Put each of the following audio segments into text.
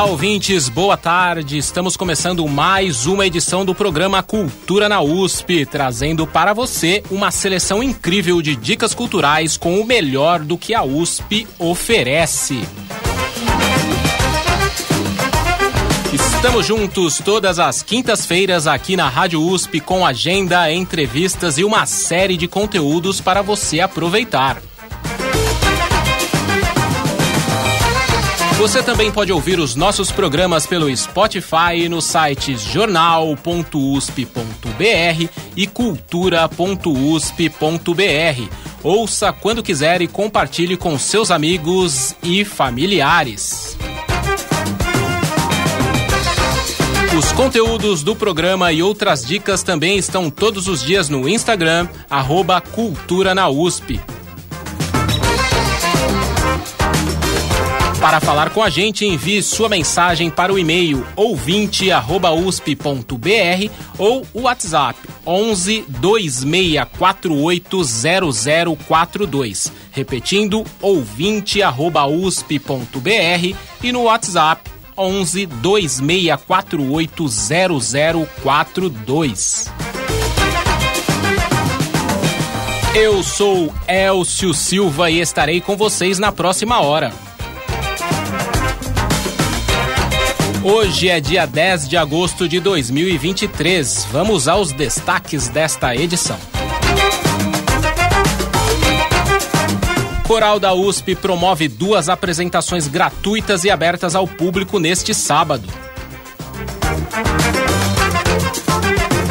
Olá, ouvintes, boa tarde. Estamos começando mais uma edição do programa Cultura na USP, trazendo para você uma seleção incrível de dicas culturais com o melhor do que a USP oferece. Estamos juntos todas as quintas-feiras aqui na Rádio USP com agenda, entrevistas e uma série de conteúdos para você aproveitar. Você também pode ouvir os nossos programas pelo Spotify nos sites jornal.usp.br e cultura.usp.br. Ouça quando quiser e compartilhe com seus amigos e familiares. Os conteúdos do programa e outras dicas também estão todos os dias no Instagram, arroba Cultura na USP. Para falar com a gente, envie sua mensagem para o e-mail ouvinte@usp.br ou o WhatsApp 11 26480042. Repetindo, ouvinte@usp.br e no WhatsApp 11 26480042. Eu sou Elcio Silva e estarei com vocês na próxima hora. Hoje é dia 10 de agosto de 2023. Vamos aos destaques desta edição. Coral da USP promove duas apresentações gratuitas e abertas ao público neste sábado.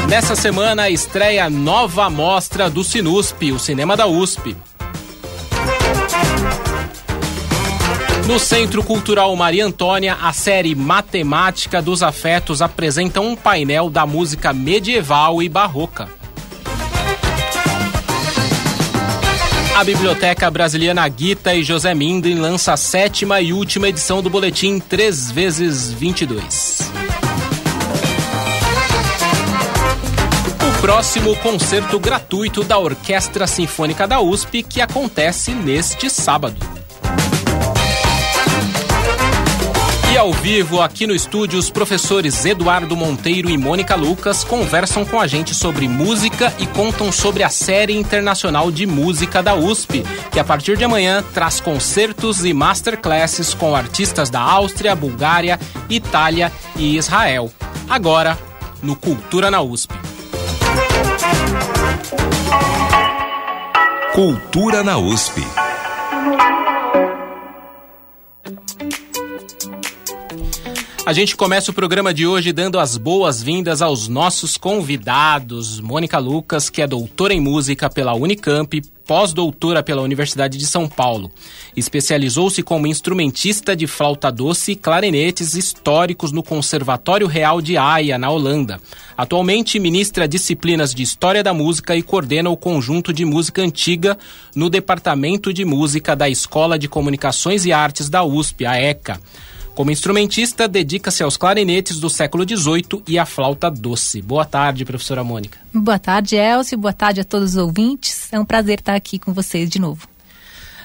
Nessa semana estreia nova mostra do Sinusp, o cinema da USP. No Centro Cultural Maria Antônia, a série Matemática dos Afetos apresenta um painel da música medieval e barroca. A Biblioteca Brasiliana Guita e José Minden lança a sétima e última edição do boletim 3 vezes 22. O próximo concerto gratuito da Orquestra Sinfônica da USP que acontece neste sábado. E ao vivo, aqui no estúdio, os professores Eduardo Monteiro e Mônica Lucas conversam com a gente sobre música e contam sobre a série internacional de música da USP, que a partir de amanhã traz concertos e masterclasses com artistas da Áustria, Bulgária, Itália e Israel. Agora, no Cultura na USP. Cultura na USP. A gente começa o programa de hoje dando as boas-vindas aos nossos convidados. Mônica Lucas, que é doutora em música pela Unicamp, pós-doutora pela Universidade de São Paulo. Especializou-se como instrumentista de flauta doce e clarinetes históricos no Conservatório Real de Haia, na Holanda. Atualmente ministra disciplinas de História da Música e coordena o conjunto de música antiga no Departamento de Música da Escola de Comunicações e Artes da USP, a ECA. Como instrumentista, dedica-se aos clarinetes do século XVIII e à flauta doce. Boa tarde, professora Mônica. Boa tarde, Elcio. Boa tarde a todos os ouvintes. É um prazer estar aqui com vocês de novo.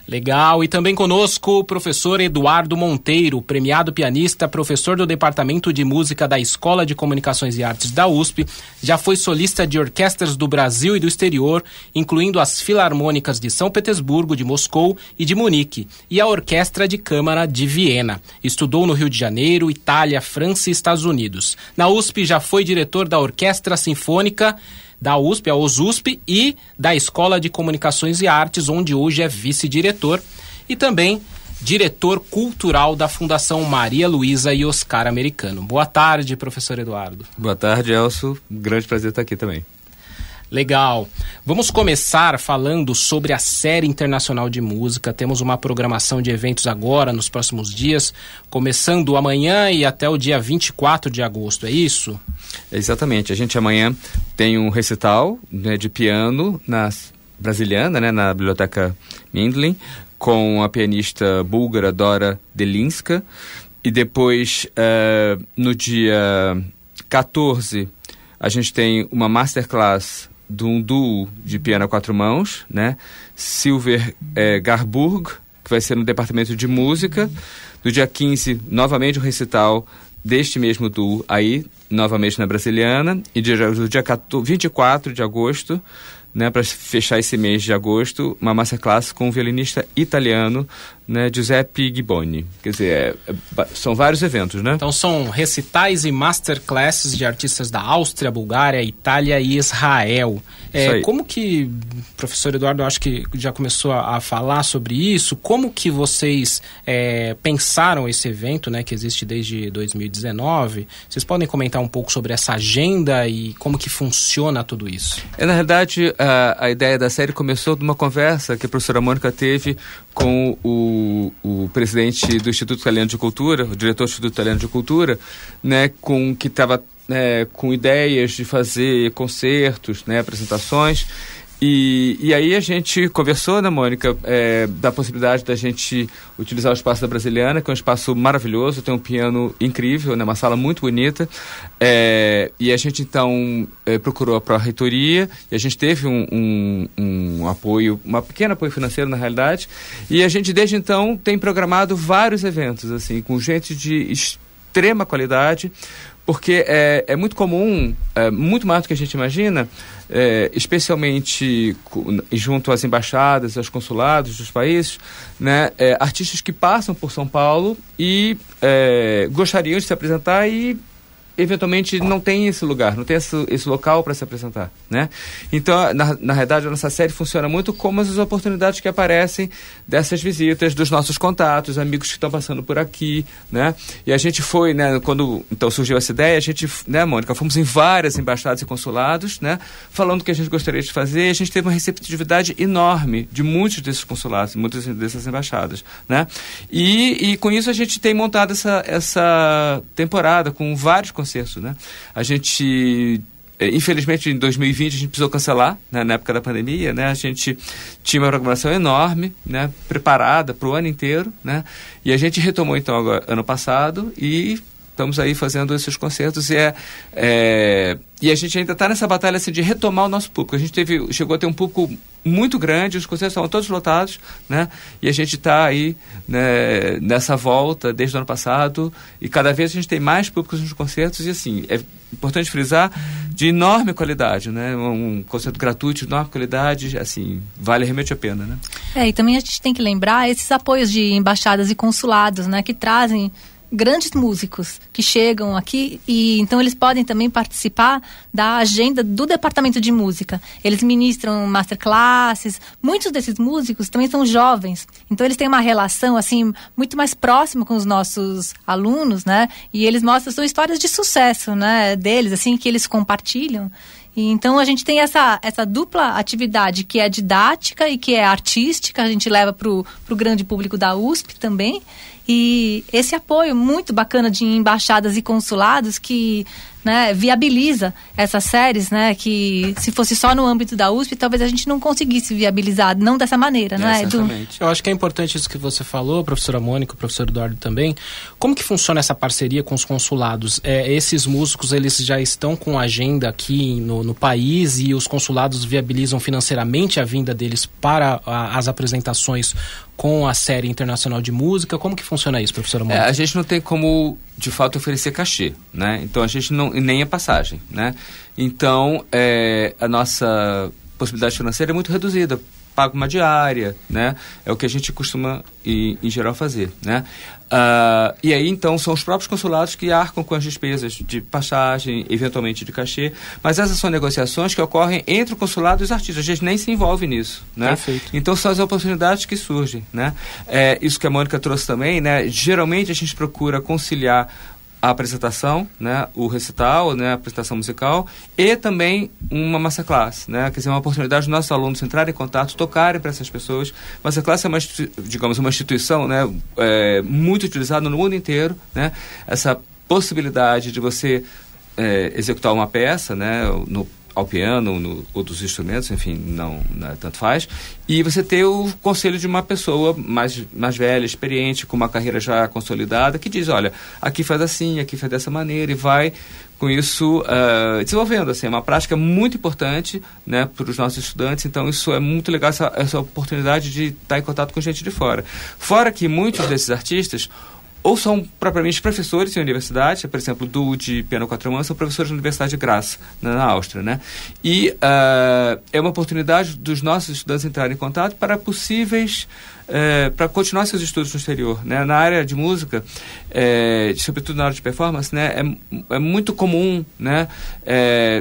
Legal. E também conosco o professor Eduardo Monteiro, premiado pianista, professor do Departamento de Música da Escola de Comunicações e Artes da USP. Já foi solista de orquestras do Brasil e do exterior, incluindo as Filarmônicas de São Petersburgo, de Moscou e de Munique, e a Orquestra de Câmara de Viena. Estudou no Rio de Janeiro, Itália, França e Estados Unidos. Na USP já foi diretor da Orquestra Sinfônica da USP, a OSUSP, e da Escola de Comunicações e Artes, onde hoje é vice-diretor, e também diretor cultural da Fundação Maria Luísa e Oscar Americano. Boa tarde, professor Eduardo. Boa tarde, Elcio. grande prazer estar aqui também. Legal. Vamos começar falando sobre a série internacional de música. Temos uma programação de eventos agora, nos próximos dias, começando amanhã e até o dia 24 de agosto, é isso? Exatamente. A gente amanhã tem um recital né, de piano na brasiliana, né, na Biblioteca Mindlin, com a pianista búlgara Dora Delinska. E depois, uh, no dia 14, a gente tem uma masterclass de um duo de piano a quatro mãos, né? Silver é, Garburg, que vai ser no departamento de música. No dia 15, novamente um recital deste mesmo duo aí, novamente na Brasiliana. E dia, no dia 14, 24 de agosto, né, para fechar esse mês de agosto, uma masterclass com o violinista italiano né, Giuseppe Giboni. Quer dizer, é, é, são vários eventos, né? Então são recitais e masterclasses de artistas da Áustria, Bulgária, Itália e Israel. É, como que, professor Eduardo, acho que já começou a, a falar sobre isso, como que vocês é, pensaram esse evento, né, que existe desde 2019? Vocês podem comentar um pouco sobre essa agenda e como que funciona tudo isso? É, na verdade, a, a ideia da série começou de uma conversa que a professora Mônica teve com o, o presidente do Instituto Italiano de Cultura, o diretor do Instituto Italiano de Cultura, né, com que estava é, com ideias de fazer concertos, né, apresentações, e, e aí a gente conversou, né, Mônica, é, da possibilidade da gente utilizar o espaço da Brasiliana, que é um espaço maravilhoso, tem um piano incrível, né, uma sala muito bonita. É, e a gente então é, procurou a Pró-Reitoria e a gente teve um, um, um apoio, um pequeno apoio financeiro na realidade. E a gente desde então tem programado vários eventos, assim, com gente de extrema qualidade, porque é, é muito comum, é, muito mais do que a gente imagina, é, especialmente junto às embaixadas, aos consulados dos países, né, é, artistas que passam por São Paulo e é, gostariam de se apresentar e eventualmente não tem esse lugar, não tem esse, esse local para se apresentar, né? Então, na, na realidade, a nossa série funciona muito como as oportunidades que aparecem dessas visitas, dos nossos contatos, amigos que estão passando por aqui, né? E a gente foi, né, quando então surgiu essa ideia, a gente, né, Mônica, fomos em várias embaixadas e consulados, né, falando o que a gente gostaria de fazer, a gente teve uma receptividade enorme de muitos desses consulados, muitas dessas embaixadas, né? E, e com isso a gente tem montado essa, essa temporada com vários concertos, né? A gente é, infelizmente em 2020 a gente precisou cancelar né, na época da pandemia né a gente tinha uma programação enorme né preparada para o ano inteiro né e a gente retomou então agora, ano passado e estamos aí fazendo esses concertos e, é, é e a gente ainda está nessa batalha assim, de retomar o nosso público. A gente teve, chegou a ter um público muito grande, os concertos estavam todos lotados, né? E a gente está aí né, nessa volta desde o ano passado e cada vez a gente tem mais públicos nos concertos e assim, é importante frisar, de enorme qualidade, né? Um concerto gratuito de enorme qualidade, assim, vale realmente a pena, né? É, e também a gente tem que lembrar esses apoios de embaixadas e consulados, né? Que trazem grandes músicos que chegam aqui e então eles podem também participar da agenda do departamento de música. Eles ministram masterclasses. Muitos desses músicos também são jovens, então eles têm uma relação assim muito mais próxima com os nossos alunos, né? E eles mostram suas histórias de sucesso, né? Deles assim que eles compartilham. Então a gente tem essa, essa dupla atividade que é didática e que é artística, a gente leva para o grande público da USP também. E esse apoio muito bacana de embaixadas e consulados que né, viabiliza essas séries, né, que se fosse só no âmbito da USP, talvez a gente não conseguisse viabilizar, não dessa maneira, não é? Exatamente. Eu acho que é importante isso que você falou, professora Mônica, professor Eduardo também. Como que funciona essa parceria com os consulados? É, esses músicos, eles já estão com agenda aqui no, no país e os consulados viabilizam financeiramente a vinda deles para a, as apresentações com a série internacional de música. Como que funciona isso, professora Mônica? É, a gente não tem como, de fato, oferecer cachê, né? Então a gente não nem a passagem, né? Então é, a nossa possibilidade financeira é muito reduzida paga uma diária, né? É o que a gente costuma, em, em geral, fazer, né? Uh, e aí, então, são os próprios consulados que arcam com as despesas de passagem, eventualmente de cachê, mas essas são negociações que ocorrem entre o consulado e os artistas. A gente nem se envolve nisso, né? Perfeito. Então, são as oportunidades que surgem, né? É, isso que a Mônica trouxe também, né? Geralmente, a gente procura conciliar a apresentação, né, o recital, né, a apresentação musical e também uma masterclass, né, quer dizer, uma oportunidade dos nossos alunos entrarem em contato, tocarem para essas pessoas. Masterclass é uma, digamos, uma instituição, né, é, muito utilizada no mundo inteiro, né, essa possibilidade de você é, executar uma peça, né, no ao piano no, ou dos instrumentos, enfim, não, não é, tanto faz. E você ter o conselho de uma pessoa mais, mais velha, experiente, com uma carreira já consolidada, que diz, olha, aqui faz assim, aqui faz dessa maneira, e vai com isso uh, desenvolvendo. Assim, é uma prática muito importante né, para os nossos estudantes, então isso é muito legal, essa, essa oportunidade de estar em contato com gente de fora. Fora que muitos desses artistas ou são propriamente professores em universidade, por exemplo, do de piano quatro mãos, são professores da Universidade de Graz, na, na Áustria, né? E uh, é uma oportunidade dos nossos estudantes entrarem em contato para possíveis é, para continuar seus estudos no exterior. Né? Na área de música, é, sobretudo na área de performance, né, é, é muito comum, né,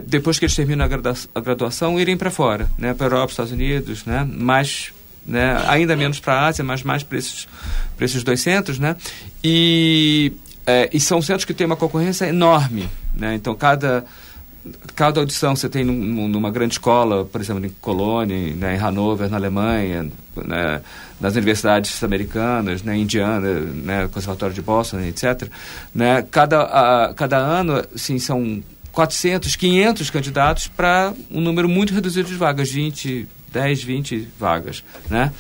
depois que eles terminam a, a graduação, irem para fora, né, para a Europa, Estados Unidos, né, mais né? ainda menos para a Ásia, mas mais para esses, esses dois centros, né? E, é, e são centros que têm uma concorrência enorme, né? Então, cada, cada audição você tem num, numa grande escola, por exemplo, em Colônia, né, em Hanover, na Alemanha, né, nas universidades americanas, né, Indiana, né, Conservatório de Boston, etc. Né, cada, a, cada ano, assim, são 400, 500 candidatos para um número muito reduzido de vagas, 20, 10, 20 vagas, né?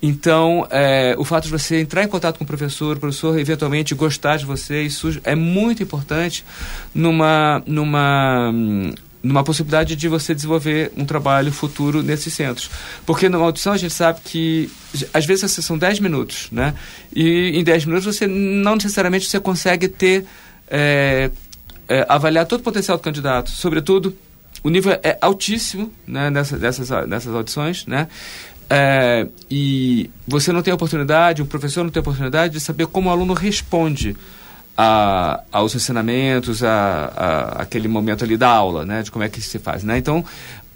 Então, é, o fato de você entrar em contato com o professor, o professor eventualmente gostar de você, isso é muito importante numa, numa, numa possibilidade de você desenvolver um trabalho futuro nesses centros. Porque numa audição a gente sabe que, às vezes, são 10 minutos, né? E em 10 minutos você não necessariamente você consegue ter, é, é, avaliar todo o potencial do candidato, sobretudo o nível é altíssimo né, nessa, nessas, nessas audições, né? É, e você não tem oportunidade, o professor não tem oportunidade de saber como o aluno responde a, aos ensinamentos, a, a, aquele momento ali da aula, né? De como é que se faz, né? Então,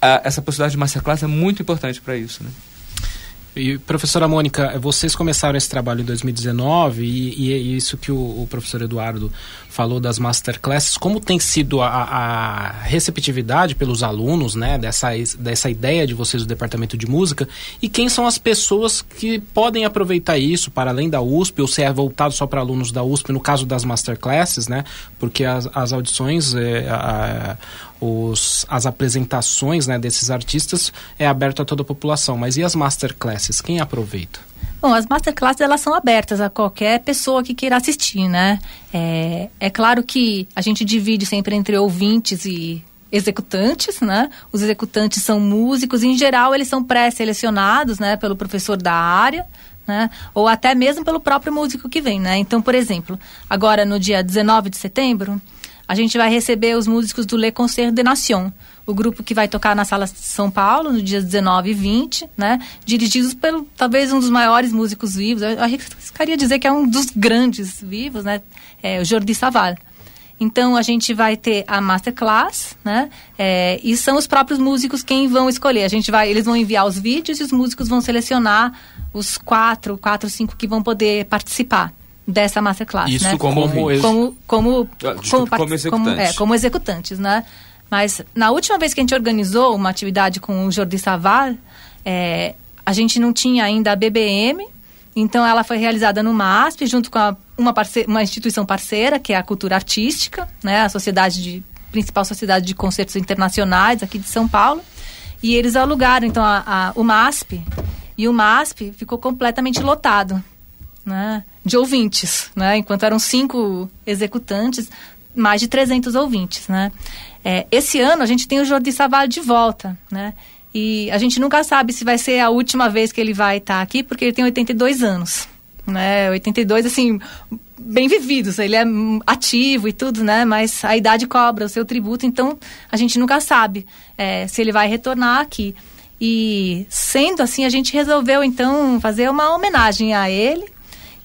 a, essa possibilidade de masterclass é muito importante para isso, né? E, professora Mônica, vocês começaram esse trabalho em 2019 e, e é isso que o, o, professor Eduardo falou das masterclasses. Como tem sido a, a, receptividade pelos alunos né, dessa, dessa ideia de vocês do Departamento de Música? E quem são as pessoas que podem aproveitar isso para além da USP ou se é voltado só para alunos da USP, no caso das masterclasses, né? Porque as, as audições, é, a, os, as apresentações né, desses artistas é aberto a toda a população. Mas e as masterclasses? Quem aproveita? Bom, as masterclasses elas são abertas a qualquer pessoa que queira assistir, né? É, é claro que a gente divide sempre entre ouvintes e executantes, né? Os executantes são músicos, em geral eles são pré-selecionados, né, pelo professor da área, né? Ou até mesmo pelo próprio músico que vem, né? Então, por exemplo, agora no dia 19 de setembro, a gente vai receber os músicos do Le Concert de Nation, o grupo que vai tocar na Sala São Paulo no dia 19 e 20, né? Dirigidos pelo talvez um dos maiores músicos vivos, eu arriscaria dizer que é um dos grandes vivos, né? É o Jordi Saval. Então a gente vai ter a masterclass, né? É, e são os próprios músicos quem vão escolher. A gente vai, eles vão enviar os vídeos e os músicos vão selecionar os quatro, quatro, cinco que vão poder participar dessa masterclass. Isso né? como, como, como, como, ah, Desculpa, como, como, executantes. Como, é, como executantes, né? Mas na última vez que a gente organizou uma atividade com o Jordi Saval, é, a gente não tinha ainda a BBM, então ela foi realizada no MASP, junto com a, uma, parce uma instituição parceira, que é a Cultura Artística, né? A sociedade de, principal sociedade de concertos internacionais aqui de São Paulo. E eles alugaram, então, a, a, o MASP. E o MASP ficou completamente lotado né, de ouvintes, né, enquanto eram cinco executantes, mais de 300 ouvintes, né. É, esse ano a gente tem o Jordi Savale de volta, né, e a gente nunca sabe se vai ser a última vez que ele vai estar aqui, porque ele tem 82 anos, né, 82, assim, bem vividos, ele é ativo e tudo, né, mas a idade cobra o seu tributo, então a gente nunca sabe é, se ele vai retornar aqui. E sendo assim, a gente resolveu então fazer uma homenagem a ele,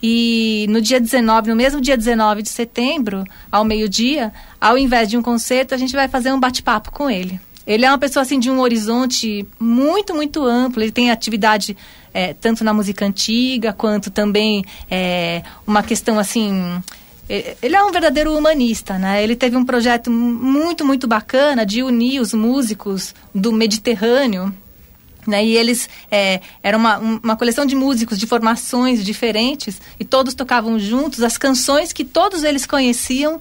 e no dia 19, no mesmo dia 19 de setembro, ao meio-dia, ao invés de um concerto, a gente vai fazer um bate-papo com ele. Ele é uma pessoa assim de um horizonte muito, muito amplo. Ele tem atividade é, tanto na música antiga quanto também é, uma questão assim ele é um verdadeiro humanista, né? Ele teve um projeto muito, muito bacana de unir os músicos do Mediterrâneo, né? E eles é, uma, uma coleção de músicos de formações diferentes e todos tocavam juntos as canções que todos eles conheciam,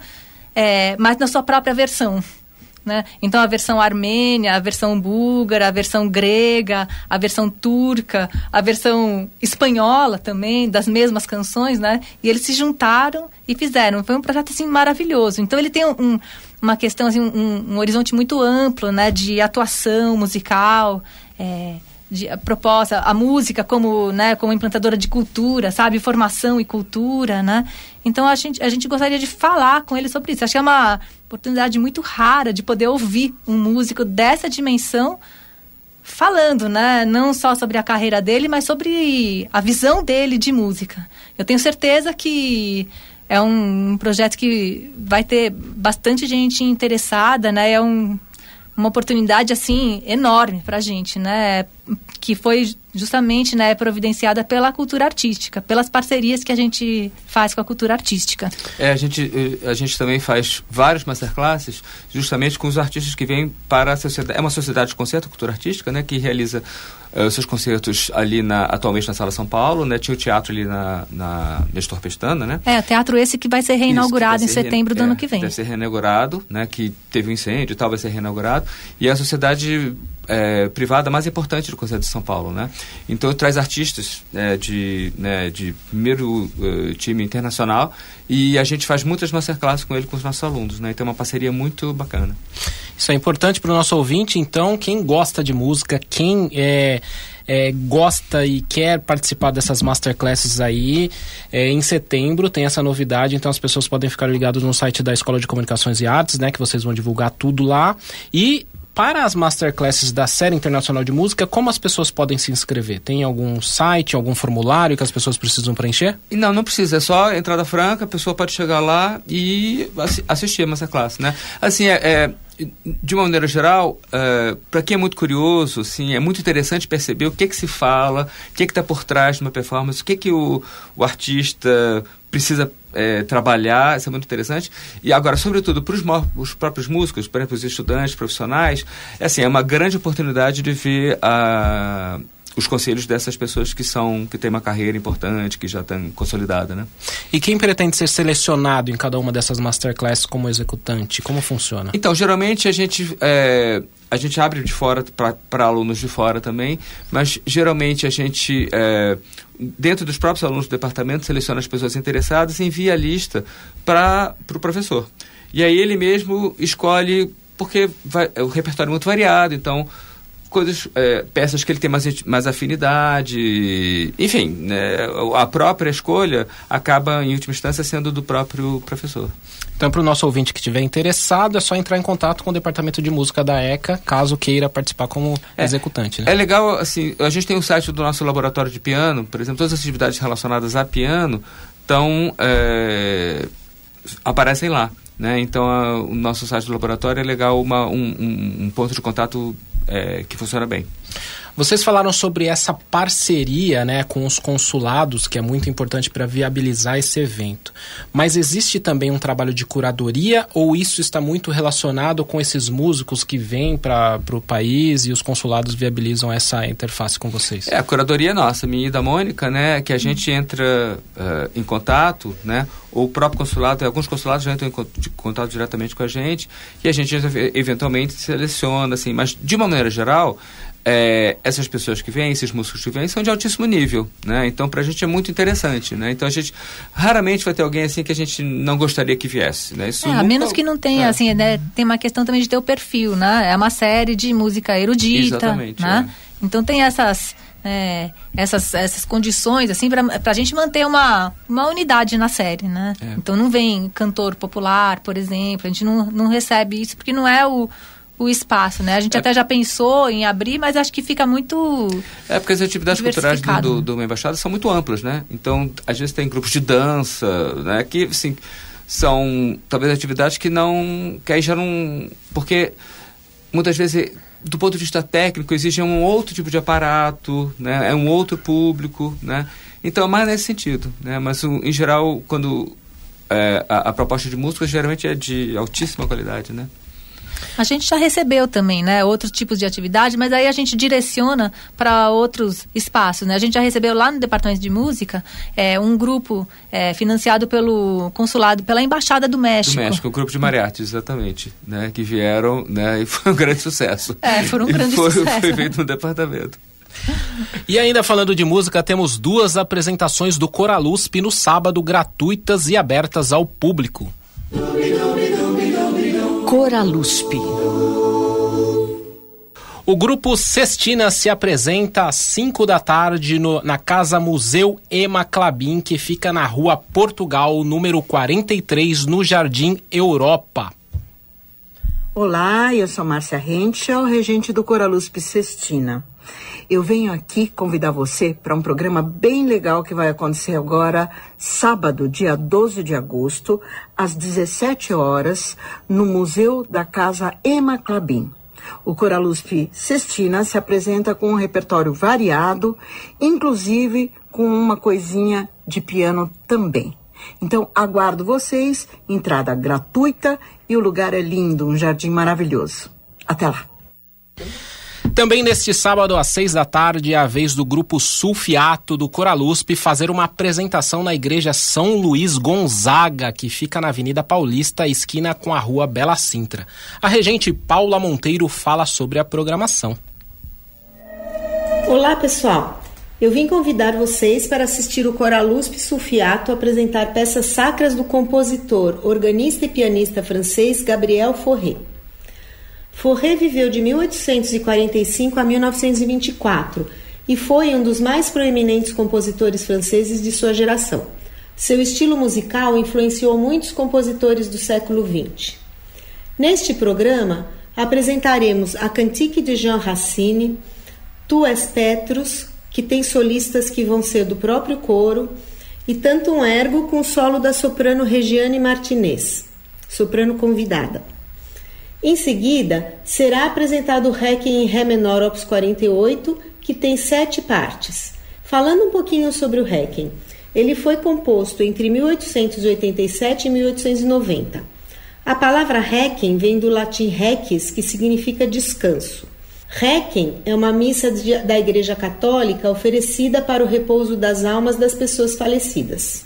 é, mas na sua própria versão. Né? Então a versão armênia, a versão búlgara, a versão grega, a versão turca, a versão espanhola também, das mesmas canções, né? E eles se juntaram e fizeram. Foi um projeto assim maravilhoso. Então ele tem um, uma questão assim, um, um, horizonte muito amplo, né? De atuação musical. É, de, a proposta, a música como, né, como implantadora de cultura, sabe? Formação e cultura, né? Então a gente, a gente gostaria de falar com ele sobre isso. Acho que é uma oportunidade muito rara de poder ouvir um músico dessa dimensão falando, né? Não só sobre a carreira dele, mas sobre a visão dele de música. Eu tenho certeza que é um, um projeto que vai ter bastante gente interessada, né? É um uma oportunidade assim enorme para a gente, né? Que foi justamente né, providenciada pela cultura artística, pelas parcerias que a gente faz com a cultura artística. É, a gente, eh, a gente também faz vários masterclasses justamente com os artistas que vêm para a sociedade. É uma sociedade de concerto, cultura artística, né? Que realiza uh, seus concertos ali na, atualmente na Sala São Paulo, né? Tinha o teatro ali na, na Nestor Pestana, né? É, o teatro esse que vai ser reinaugurado vai ser em setembro re... do é, ano que vem. Vai ser reinaugurado, né? Que teve um incêndio e tal, vai ser reinaugurado. E a sociedade é, privada mais importante do Conselho de São Paulo, né? Então traz artistas é, de, né, de primeiro uh, time internacional e a gente faz muitas masterclasses com ele com os nossos alunos, né? Então é uma parceria muito bacana. Isso é importante para o nosso ouvinte, então quem gosta de música, quem é, é, gosta e quer participar dessas masterclasses aí, é, em setembro tem essa novidade, então as pessoas podem ficar ligadas no site da Escola de Comunicações e Artes, né? Que vocês vão divulgar tudo lá. E para as masterclasses da Série Internacional de Música, como as pessoas podem se inscrever? Tem algum site, algum formulário que as pessoas precisam preencher? Não, não precisa. É só entrada franca, a pessoa pode chegar lá e assistir a masterclass, né? Assim, é, é de uma maneira geral, é, para quem é muito curioso, assim, é muito interessante perceber o que, que se fala, o que está por trás de uma performance, o que, que o, o artista precisa é, trabalhar, isso é muito interessante. E agora, sobretudo, para os próprios músicos, por exemplo, os estudantes, profissionais, é, assim, é uma grande oportunidade de ver a os conselhos dessas pessoas que são que têm uma carreira importante, que já estão consolidada, né? E quem pretende ser selecionado em cada uma dessas masterclasses como executante? Como funciona? Então, geralmente a gente é, a gente abre de fora para alunos de fora também, mas geralmente a gente é, dentro dos próprios alunos do departamento, seleciona as pessoas interessadas e envia a lista para o pro professor. E aí ele mesmo escolhe, porque vai, o repertório é muito variado, então coisas, é, peças que ele tem mais, mais afinidade, enfim, né, a própria escolha acaba, em última instância, sendo do próprio professor. Então, para o nosso ouvinte que estiver interessado, é só entrar em contato com o departamento de música da ECA, caso queira participar como é, executante. Né? É legal, assim, a gente tem o site do nosso laboratório de piano, por exemplo, todas as atividades relacionadas a piano, então, é, aparecem lá. Né? Então, a, o nosso site do laboratório é legal, uma, um, um, um ponto de contato é, que funciona bem. Vocês falaram sobre essa parceria né, com os consulados, que é muito importante para viabilizar esse evento. Mas existe também um trabalho de curadoria ou isso está muito relacionado com esses músicos que vêm para o país e os consulados viabilizam essa interface com vocês? É, a curadoria é nossa, minha e da Mônica, né, que a gente entra uh, em contato, né, o próprio consulado, alguns consulados já entram em contato diretamente com a gente e a gente eventualmente seleciona, assim, mas de uma maneira geral, é, essas pessoas que vêm, esses músicos que vêm, são de altíssimo nível, né? Então, para a gente é muito interessante, né? Então, a gente raramente vai ter alguém assim que a gente não gostaria que viesse, né? Isso é, a menos que não tenha, é. assim, né? Tem uma questão também de ter o perfil, né? É uma série de música erudita, Exatamente, né? É. Então, tem essas... É, essas, essas condições, assim, para a gente manter uma, uma unidade na série, né? É. Então não vem cantor popular, por exemplo, a gente não, não recebe isso porque não é o, o espaço, né? A gente é. até já pensou em abrir, mas acho que fica muito. É, porque as atividades culturais do, do, do Embaixada são muito amplas, né? Então, às vezes tem grupos de dança, né? Que, assim, são talvez atividades que não. que aí já não. Porque muitas vezes, do ponto de vista técnico, exige um outro tipo de aparato, né? É um outro público, né? Então, é mais nesse sentido, né? Mas, em geral, quando é, a, a, proposta de música geralmente é de altíssima qualidade, né? A gente já recebeu também, né, outros tipos de atividade, mas aí a gente direciona para outros espaços, né? A gente já recebeu lá no departamento de música é, um grupo é, financiado pelo consulado, pela embaixada do México. Do México, o grupo de mariachis, exatamente, né? Que vieram, né? E foi um grande sucesso. É, foram um grande foi, sucesso. Foi feito no departamento. E ainda falando de música, temos duas apresentações do Coralusp no sábado, gratuitas e abertas ao público. Coralusp. O grupo Cestina se apresenta às 5 da tarde no, na Casa Museu Ema Clabin, que fica na Rua Portugal, número 43, no Jardim Europa. Olá, eu sou Márcia Henschel, regente do Coralusp Cestina. Eu venho aqui convidar você para um programa bem legal que vai acontecer agora, sábado, dia 12 de agosto, às 17 horas, no Museu da Casa Ema Clabin. O Coralusp Cestina se apresenta com um repertório variado, inclusive com uma coisinha de piano também. Então, aguardo vocês, entrada gratuita e o lugar é lindo, um jardim maravilhoso. Até lá! Também neste sábado, às seis da tarde, é a vez do grupo Sulfiato do Coralusp fazer uma apresentação na igreja São Luís Gonzaga, que fica na Avenida Paulista, esquina com a rua Bela Sintra. A regente Paula Monteiro fala sobre a programação. Olá, pessoal. Eu vim convidar vocês para assistir o Coralusp Sulfiato apresentar peças sacras do compositor, organista e pianista francês Gabriel Fauré. Fauré viveu de 1845 a 1924 e foi um dos mais proeminentes compositores franceses de sua geração. Seu estilo musical influenciou muitos compositores do século XX. Neste programa, apresentaremos a Cantique de Jean Racine, Tu és Petrus, que tem solistas que vão ser do próprio coro, e tanto um ergo com solo da soprano Regiane Martinez, soprano convidada. Em seguida, será apresentado o Requiem em Ré menor Opus 48, que tem sete partes. Falando um pouquinho sobre o Requiem, ele foi composto entre 1887 e 1890. A palavra Requiem vem do latim requis, que significa descanso. Requiem é uma missa de, da Igreja Católica oferecida para o repouso das almas das pessoas falecidas.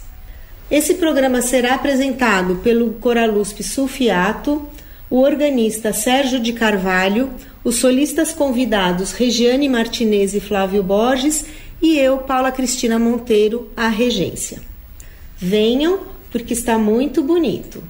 Esse programa será apresentado pelo Coralusp Sulfiato, o organista Sérgio de Carvalho, os solistas convidados Regiane Martinez e Flávio Borges e eu, Paula Cristina Monteiro, a regência. Venham, porque está muito bonito.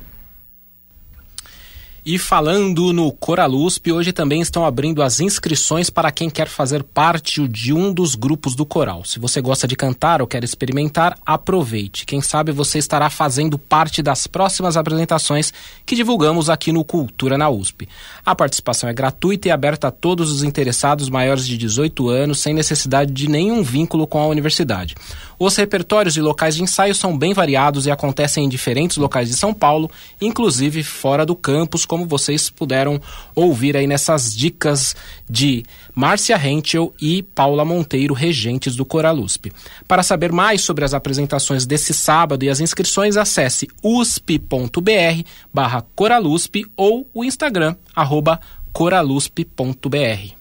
E falando no Coralusp, hoje também estão abrindo as inscrições para quem quer fazer parte de um dos grupos do coral. Se você gosta de cantar ou quer experimentar, aproveite. Quem sabe você estará fazendo parte das próximas apresentações que divulgamos aqui no Cultura na USP. A participação é gratuita e aberta a todos os interessados maiores de 18 anos, sem necessidade de nenhum vínculo com a universidade. Os repertórios e locais de ensaio são bem variados e acontecem em diferentes locais de São Paulo, inclusive fora do campus, como vocês puderam ouvir aí nessas dicas de Márcia Henschel e Paula Monteiro, regentes do Coralusp. Para saber mais sobre as apresentações desse sábado e as inscrições, acesse usp.br barra Coralusp ou o Instagram, arroba coralusp.br.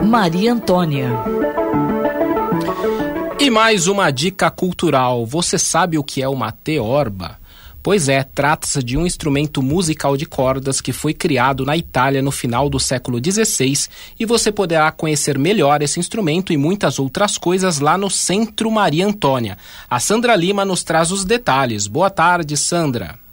Maria Antônia. E mais uma dica cultural. Você sabe o que é uma teorba? Pois é, trata-se de um instrumento musical de cordas que foi criado na Itália no final do século XVI e você poderá conhecer melhor esse instrumento e muitas outras coisas lá no Centro Maria Antônia. A Sandra Lima nos traz os detalhes. Boa tarde, Sandra.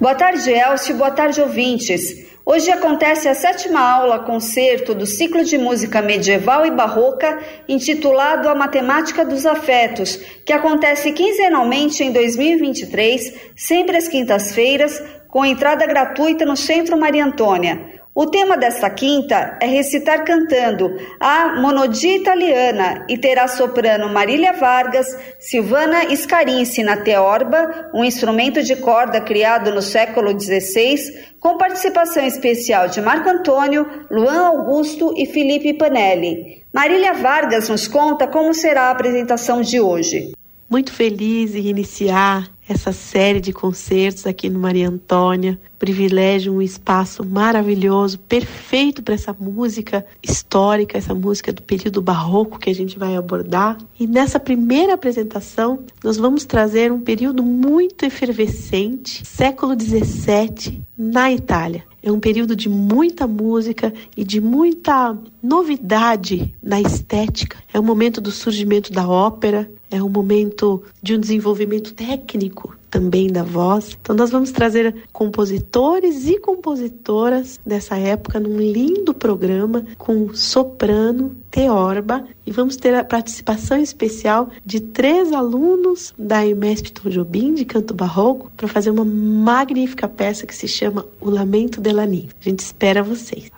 Boa tarde, Elcio. Boa tarde, ouvintes. Hoje acontece a sétima aula concerto do ciclo de música medieval e barroca intitulado A Matemática dos Afetos, que acontece quinzenalmente em 2023, sempre às quintas-feiras, com entrada gratuita no Centro Maria Antônia. O tema desta quinta é recitar cantando a Monodia Italiana e terá soprano Marília Vargas, Silvana Scarinci na teorba, um instrumento de corda criado no século XVI, com participação especial de Marco Antônio, Luan Augusto e Felipe Panelli. Marília Vargas nos conta como será a apresentação de hoje. Muito feliz em iniciar essa série de concertos aqui no Maria Antônia. Privilégio, um espaço maravilhoso, perfeito para essa música histórica, essa música do período barroco que a gente vai abordar. E nessa primeira apresentação, nós vamos trazer um período muito efervescente, século XVII, na Itália. É um período de muita música e de muita novidade na estética. É o momento do surgimento da ópera, é um momento de um desenvolvimento técnico também da voz. Então nós vamos trazer compositores e compositoras dessa época num lindo programa com soprano, teorba e vamos ter a participação especial de três alunos da EMESP Tom Jobim de canto barroco para fazer uma magnífica peça que se chama O Lamento de Lanin. A gente espera vocês.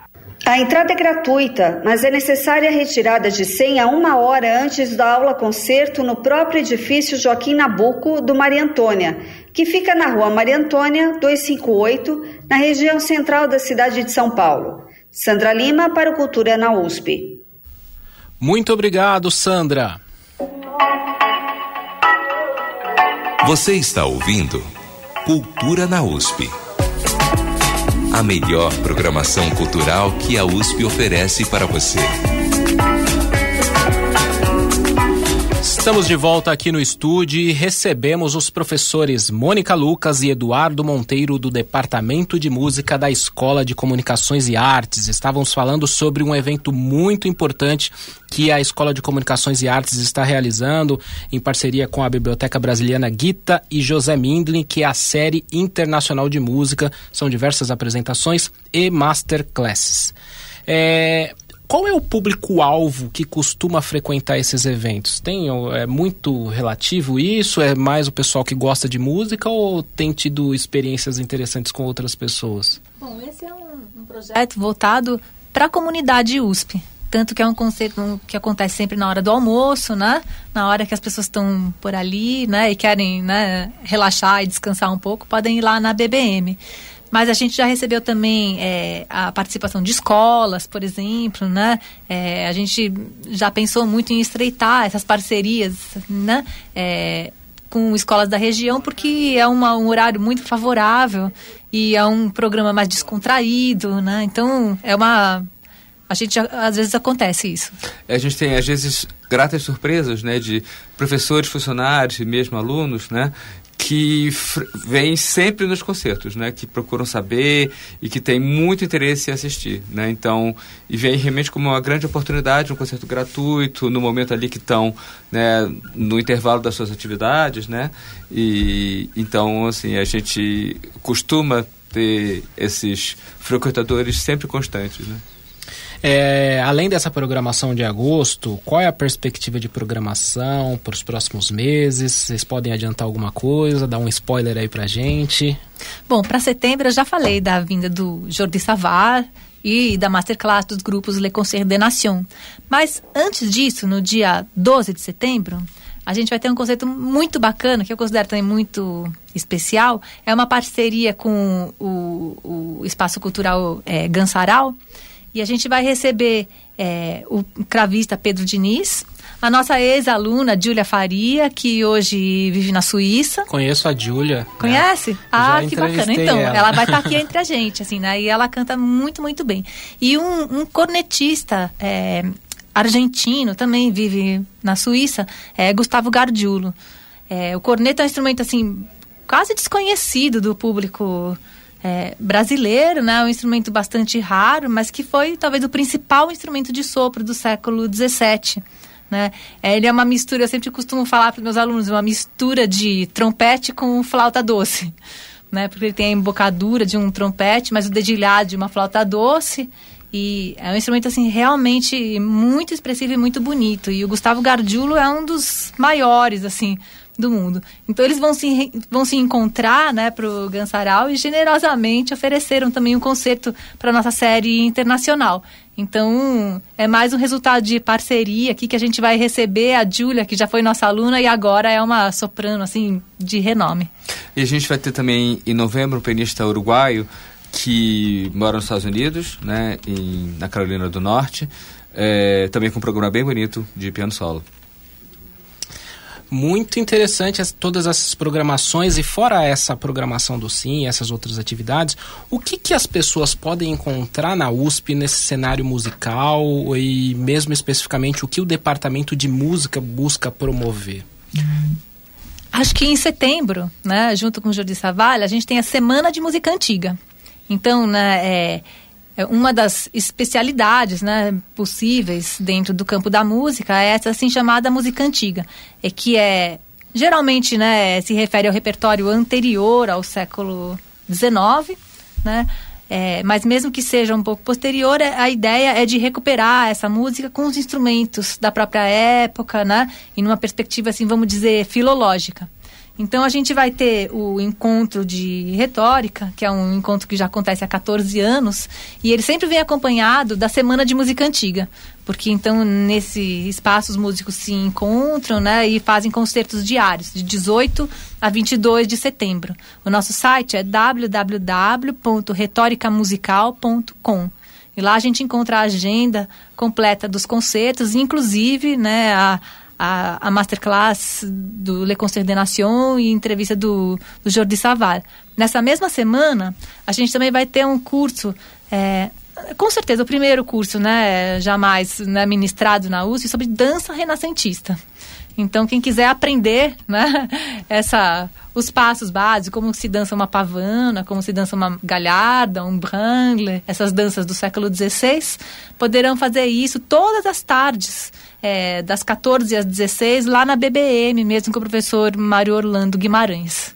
A entrada é gratuita, mas é necessária a retirada de senha uma hora antes da aula concerto no próprio edifício Joaquim Nabuco do Maria Antônia, que fica na rua Maria Antônia 258, na região central da cidade de São Paulo. Sandra Lima para o Cultura na USP. Muito obrigado, Sandra. Você está ouvindo Cultura na USP. A melhor programação cultural que a USP oferece para você. Estamos de volta aqui no estúdio e recebemos os professores Mônica Lucas e Eduardo Monteiro do Departamento de Música da Escola de Comunicações e Artes. Estávamos falando sobre um evento muito importante que a Escola de Comunicações e Artes está realizando em parceria com a Biblioteca Brasiliana Guita e José Mindlin, que é a série internacional de música. São diversas apresentações e masterclasses. É, qual é o público-alvo que costuma frequentar esses eventos? Tem, é muito relativo isso? É mais o pessoal que gosta de música ou tem tido experiências interessantes com outras pessoas? Bom, esse é um, um projeto voltado para a comunidade USP. Tanto que é um conceito que acontece sempre na hora do almoço, né? Na hora que as pessoas estão por ali, né? E querem né, relaxar e descansar um pouco, podem ir lá na BBM. Mas a gente já recebeu também é, a participação de escolas, por exemplo, né? É, a gente já pensou muito em estreitar essas parcerias, né? É, com escolas da região, porque é uma, um horário muito favorável e é um programa mais descontraído, né? Então, é uma... A gente, às vezes, acontece isso. A gente tem, às vezes, gratas surpresas, né? De professores, funcionários e mesmo alunos, né? Que vêm sempre nos concertos, né? Que procuram saber e que tem muito interesse em assistir, né? Então, e vem realmente como uma grande oportunidade, um concerto gratuito, no momento ali que estão, né, no intervalo das suas atividades, né? E então, assim, a gente costuma ter esses frequentadores sempre constantes, né? É, além dessa programação de agosto, qual é a perspectiva de programação para os próximos meses? Vocês podem adiantar alguma coisa, dar um spoiler aí para gente? Bom, para setembro eu já falei da vinda do Jordi Savar e da masterclass dos grupos Le Concert de Nation. Mas antes disso, no dia 12 de setembro, a gente vai ter um conceito muito bacana, que eu considero também muito especial. É uma parceria com o, o Espaço Cultural é, Gansaral, e a gente vai receber é, o cravista Pedro Diniz, a nossa ex-aluna, Júlia Faria, que hoje vive na Suíça. Conheço a Júlia. Conhece? Né? Ah, que bacana. Então, ela. ela vai estar tá aqui entre a gente, assim, né? E ela canta muito, muito bem. E um, um cornetista é, argentino, também vive na Suíça, é Gustavo Gardiulo. É, o corneto é um instrumento, assim, quase desconhecido do público é, brasileiro, né? Um instrumento bastante raro, mas que foi talvez o principal instrumento de sopro do século XVII. Né? É, ele é uma mistura, eu sempre costumo falar para meus alunos, uma mistura de trompete com flauta doce. Né? Porque ele tem a embocadura de um trompete, mas o dedilhado de uma flauta doce. E é um instrumento assim realmente muito expressivo e muito bonito. E o Gustavo Gardiulo é um dos maiores assim do mundo. Então eles vão se, vão se encontrar né, para o Gansaral e generosamente ofereceram também um concerto para nossa série internacional. Então é mais um resultado de parceria aqui que a gente vai receber a Júlia, que já foi nossa aluna e agora é uma soprano assim de renome. E a gente vai ter também em novembro um pianista uruguaio que mora nos Estados Unidos, né, em, na Carolina do Norte, é, também com um programa bem bonito de piano solo. Muito interessante as, todas essas programações e fora essa programação do Sim, essas outras atividades, o que, que as pessoas podem encontrar na USP nesse cenário musical e mesmo especificamente o que o departamento de música busca promover? Acho que em setembro, né, junto com o Jordi Savalha, a gente tem a Semana de Música Antiga. Então, né, é, uma das especialidades né, possíveis dentro do campo da música é essa assim chamada música antiga, é que é geralmente né, se refere ao repertório anterior ao século XIX, né? É, mas mesmo que seja um pouco posterior, é, a ideia é de recuperar essa música com os instrumentos da própria época, né? E numa perspectiva, assim, vamos dizer, filológica. Então a gente vai ter o encontro de retórica, que é um encontro que já acontece há 14 anos, e ele sempre vem acompanhado da Semana de Música Antiga, porque então nesse espaço os músicos se encontram, né, e fazem concertos diários de 18 a 22 de setembro. O nosso site é www.retoricamusical.com. E lá a gente encontra a agenda completa dos concertos, inclusive, né, a a, a masterclass do Le Concert de Nation e entrevista do, do Jordi Savar. Nessa mesma semana, a gente também vai ter um curso, é, com certeza o primeiro curso, né, jamais né, ministrado na USP, sobre dança renascentista. Então, quem quiser aprender né, essa, os passos básicos, como se dança uma pavana, como se dança uma galharda, um branle, essas danças do século XVI, poderão fazer isso todas as tardes é, das 14 às 16 lá na BBM, mesmo com o professor Mário Orlando Guimarães.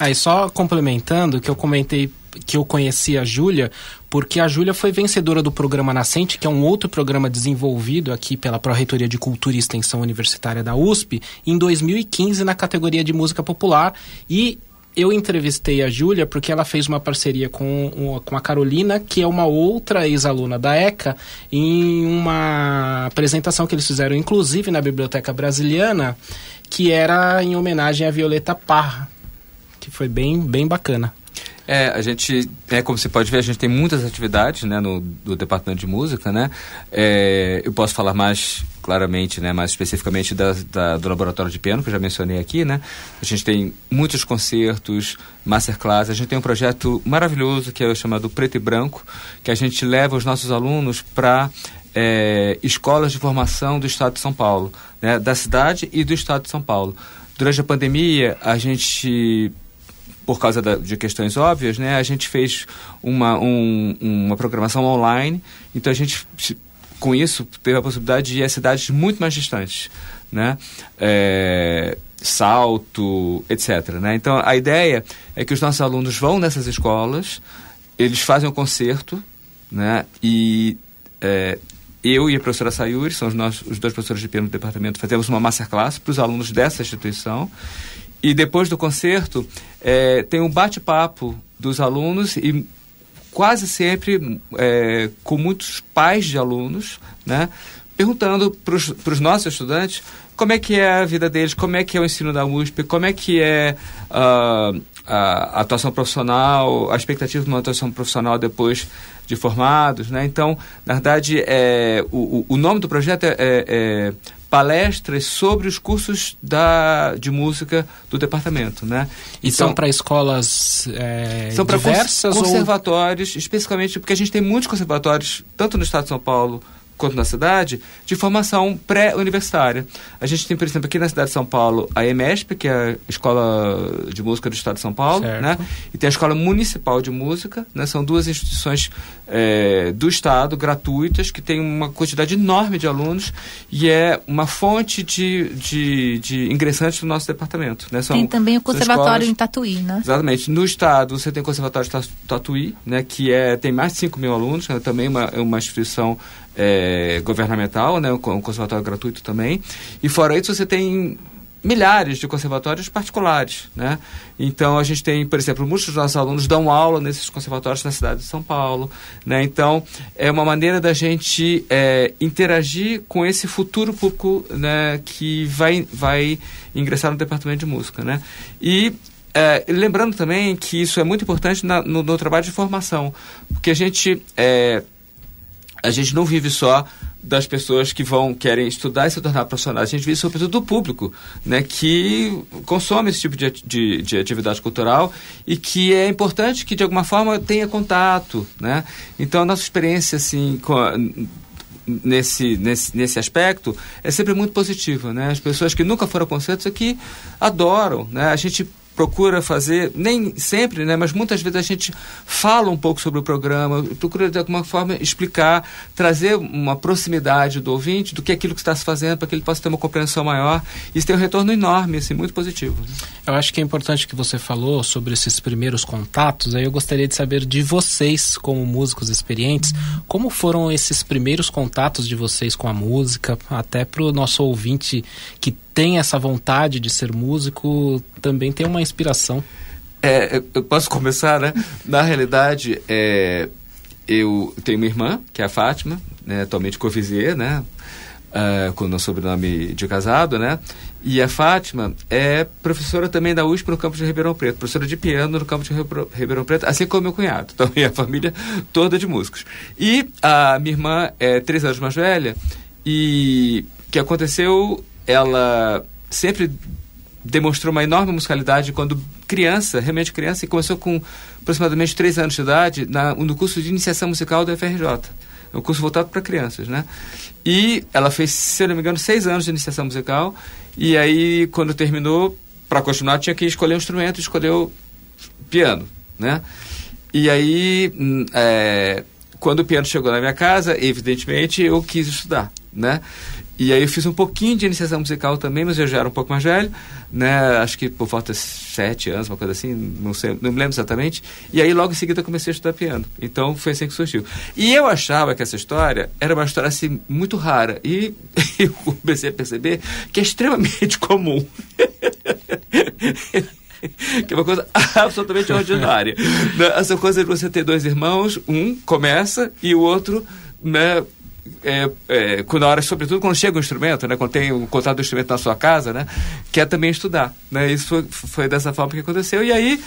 Aí só complementando que eu comentei que eu conheci a Júlia, porque a Júlia foi vencedora do programa Nascente, que é um outro programa desenvolvido aqui pela Pró-Reitoria de Cultura e Extensão Universitária da USP, em 2015 na categoria de música popular e eu entrevistei a Júlia porque ela fez uma parceria com, com a Carolina, que é uma outra ex-aluna da ECA, em uma apresentação que eles fizeram, inclusive na Biblioteca Brasiliana, que era em homenagem a Violeta Parra, que foi bem, bem bacana. É, a gente, é, como você pode ver, a gente tem muitas atividades né, no do departamento de música, né? É, eu posso falar mais claramente, né, mais especificamente da, da, do laboratório de piano, que eu já mencionei aqui, né? A gente tem muitos concertos, masterclass, a gente tem um projeto maravilhoso que é o chamado Preto e Branco, que a gente leva os nossos alunos para é, escolas de formação do Estado de São Paulo, né, da cidade e do Estado de São Paulo. Durante a pandemia, a gente por causa da, de questões óbvias, né, a gente fez uma, um, uma programação online, então a gente, com isso, teve a possibilidade de ir a cidades muito mais distantes, né, é, Salto, etc. Né? Então, a ideia é que os nossos alunos vão nessas escolas, eles fazem o concerto, né, e é, eu e a professora Sayuri, são os, nossos, os dois professores de piano do departamento, fazemos uma masterclass para os alunos dessa instituição, e depois do concerto, é, tem um bate-papo dos alunos e quase sempre é, com muitos pais de alunos, né? Perguntando para os nossos estudantes como é que é a vida deles, como é que é o ensino da USP, como é que é uh, a atuação profissional, a expectativa de uma atuação profissional depois de formados, né? Então, na verdade, é, o, o nome do projeto é, é, é palestras sobre os cursos da, de música do departamento, né? E então, são para escolas é, são diversas cons conservatórios, ou... especificamente porque a gente tem muitos conservatórios, tanto no estado de São Paulo quanto na cidade, de formação pré-universitária. A gente tem, por exemplo, aqui na cidade de São Paulo, a EMESP, que é a Escola de Música do Estado de São Paulo, certo. né? E tem a Escola Municipal de Música, né? São duas instituições é, do Estado, gratuitas, que tem uma quantidade enorme de alunos e é uma fonte de, de, de ingressantes do nosso departamento. Né? São, tem também o Conservatório em Tatuí, né? Exatamente. No Estado, você tem o Conservatório de Tatuí, né? Que é, tem mais de 5 mil alunos, né? também uma, é uma instituição é, governamental, né, um conservatório gratuito também. E fora isso, você tem milhares de conservatórios particulares, né? Então a gente tem, por exemplo, muitos dos nossos alunos dão aula nesses conservatórios na cidade de São Paulo, né? Então é uma maneira da gente é, interagir com esse futuro público, né? Que vai vai ingressar no departamento de música, né? E é, lembrando também que isso é muito importante na, no, no, trabalho de formação, porque a gente é, a gente não vive só das pessoas que vão querem estudar e se tornar profissionais. A gente vê sobretudo do público, né, que consome esse tipo de, de, de, atividade cultural e que é importante que de alguma forma tenha contato, né? Então a nossa experiência assim a, nesse, nesse, nesse aspecto é sempre muito positiva, né? As pessoas que nunca foram a concertos aqui adoram, né? A gente procura fazer, nem sempre, né, mas muitas vezes a gente fala um pouco sobre o programa, procura de alguma forma explicar, trazer uma proximidade do ouvinte do que é aquilo que está se fazendo para que ele possa ter uma compreensão maior. Isso tem um retorno enorme, assim, muito positivo. Né? Eu acho que é importante que você falou sobre esses primeiros contatos, aí eu gostaria de saber de vocês, como músicos experientes, como foram esses primeiros contatos de vocês com a música, até para o nosso ouvinte que tem essa vontade de ser músico também tem uma inspiração. É, eu posso começar, né? Na realidade, é, eu tenho uma irmã, que é a Fátima, né, atualmente Covizier, né? Uh, com o sobrenome de casado, né? E a Fátima é professora também da USP no campus de Ribeirão Preto, professora de piano no campus de Ribeirão Preto, assim como meu cunhado, também a família toda de músicos. E a minha irmã é três anos mais velha e que aconteceu ela sempre demonstrou uma enorme musicalidade quando criança, realmente criança, e começou com aproximadamente 3 anos de idade na, no curso de iniciação musical da FRJ. É um curso voltado para crianças, né? E ela fez, se não me engano, seis anos de iniciação musical. E aí, quando terminou, para continuar, tinha que escolher um instrumento, escolheu piano, né? E aí, hum, é, quando o piano chegou na minha casa, evidentemente, eu quis estudar, né? E aí eu fiz um pouquinho de iniciação musical também, mas eu já era um pouco mais velho, né? Acho que por volta de sete anos, uma coisa assim, não sei, não me lembro exatamente. E aí logo em seguida eu comecei a estudar piano. Então foi assim que surgiu. E eu achava que essa história era uma história assim muito rara. E eu comecei a perceber que é extremamente comum. que é uma coisa absolutamente ordinária. Né? Essa coisa de você ter dois irmãos, um começa e o outro né, é, é, quando a hora, sobretudo quando chega o instrumento, né, quando tem o contato do instrumento na sua casa, né, quer também estudar, né, isso foi, foi dessa forma que aconteceu. E aí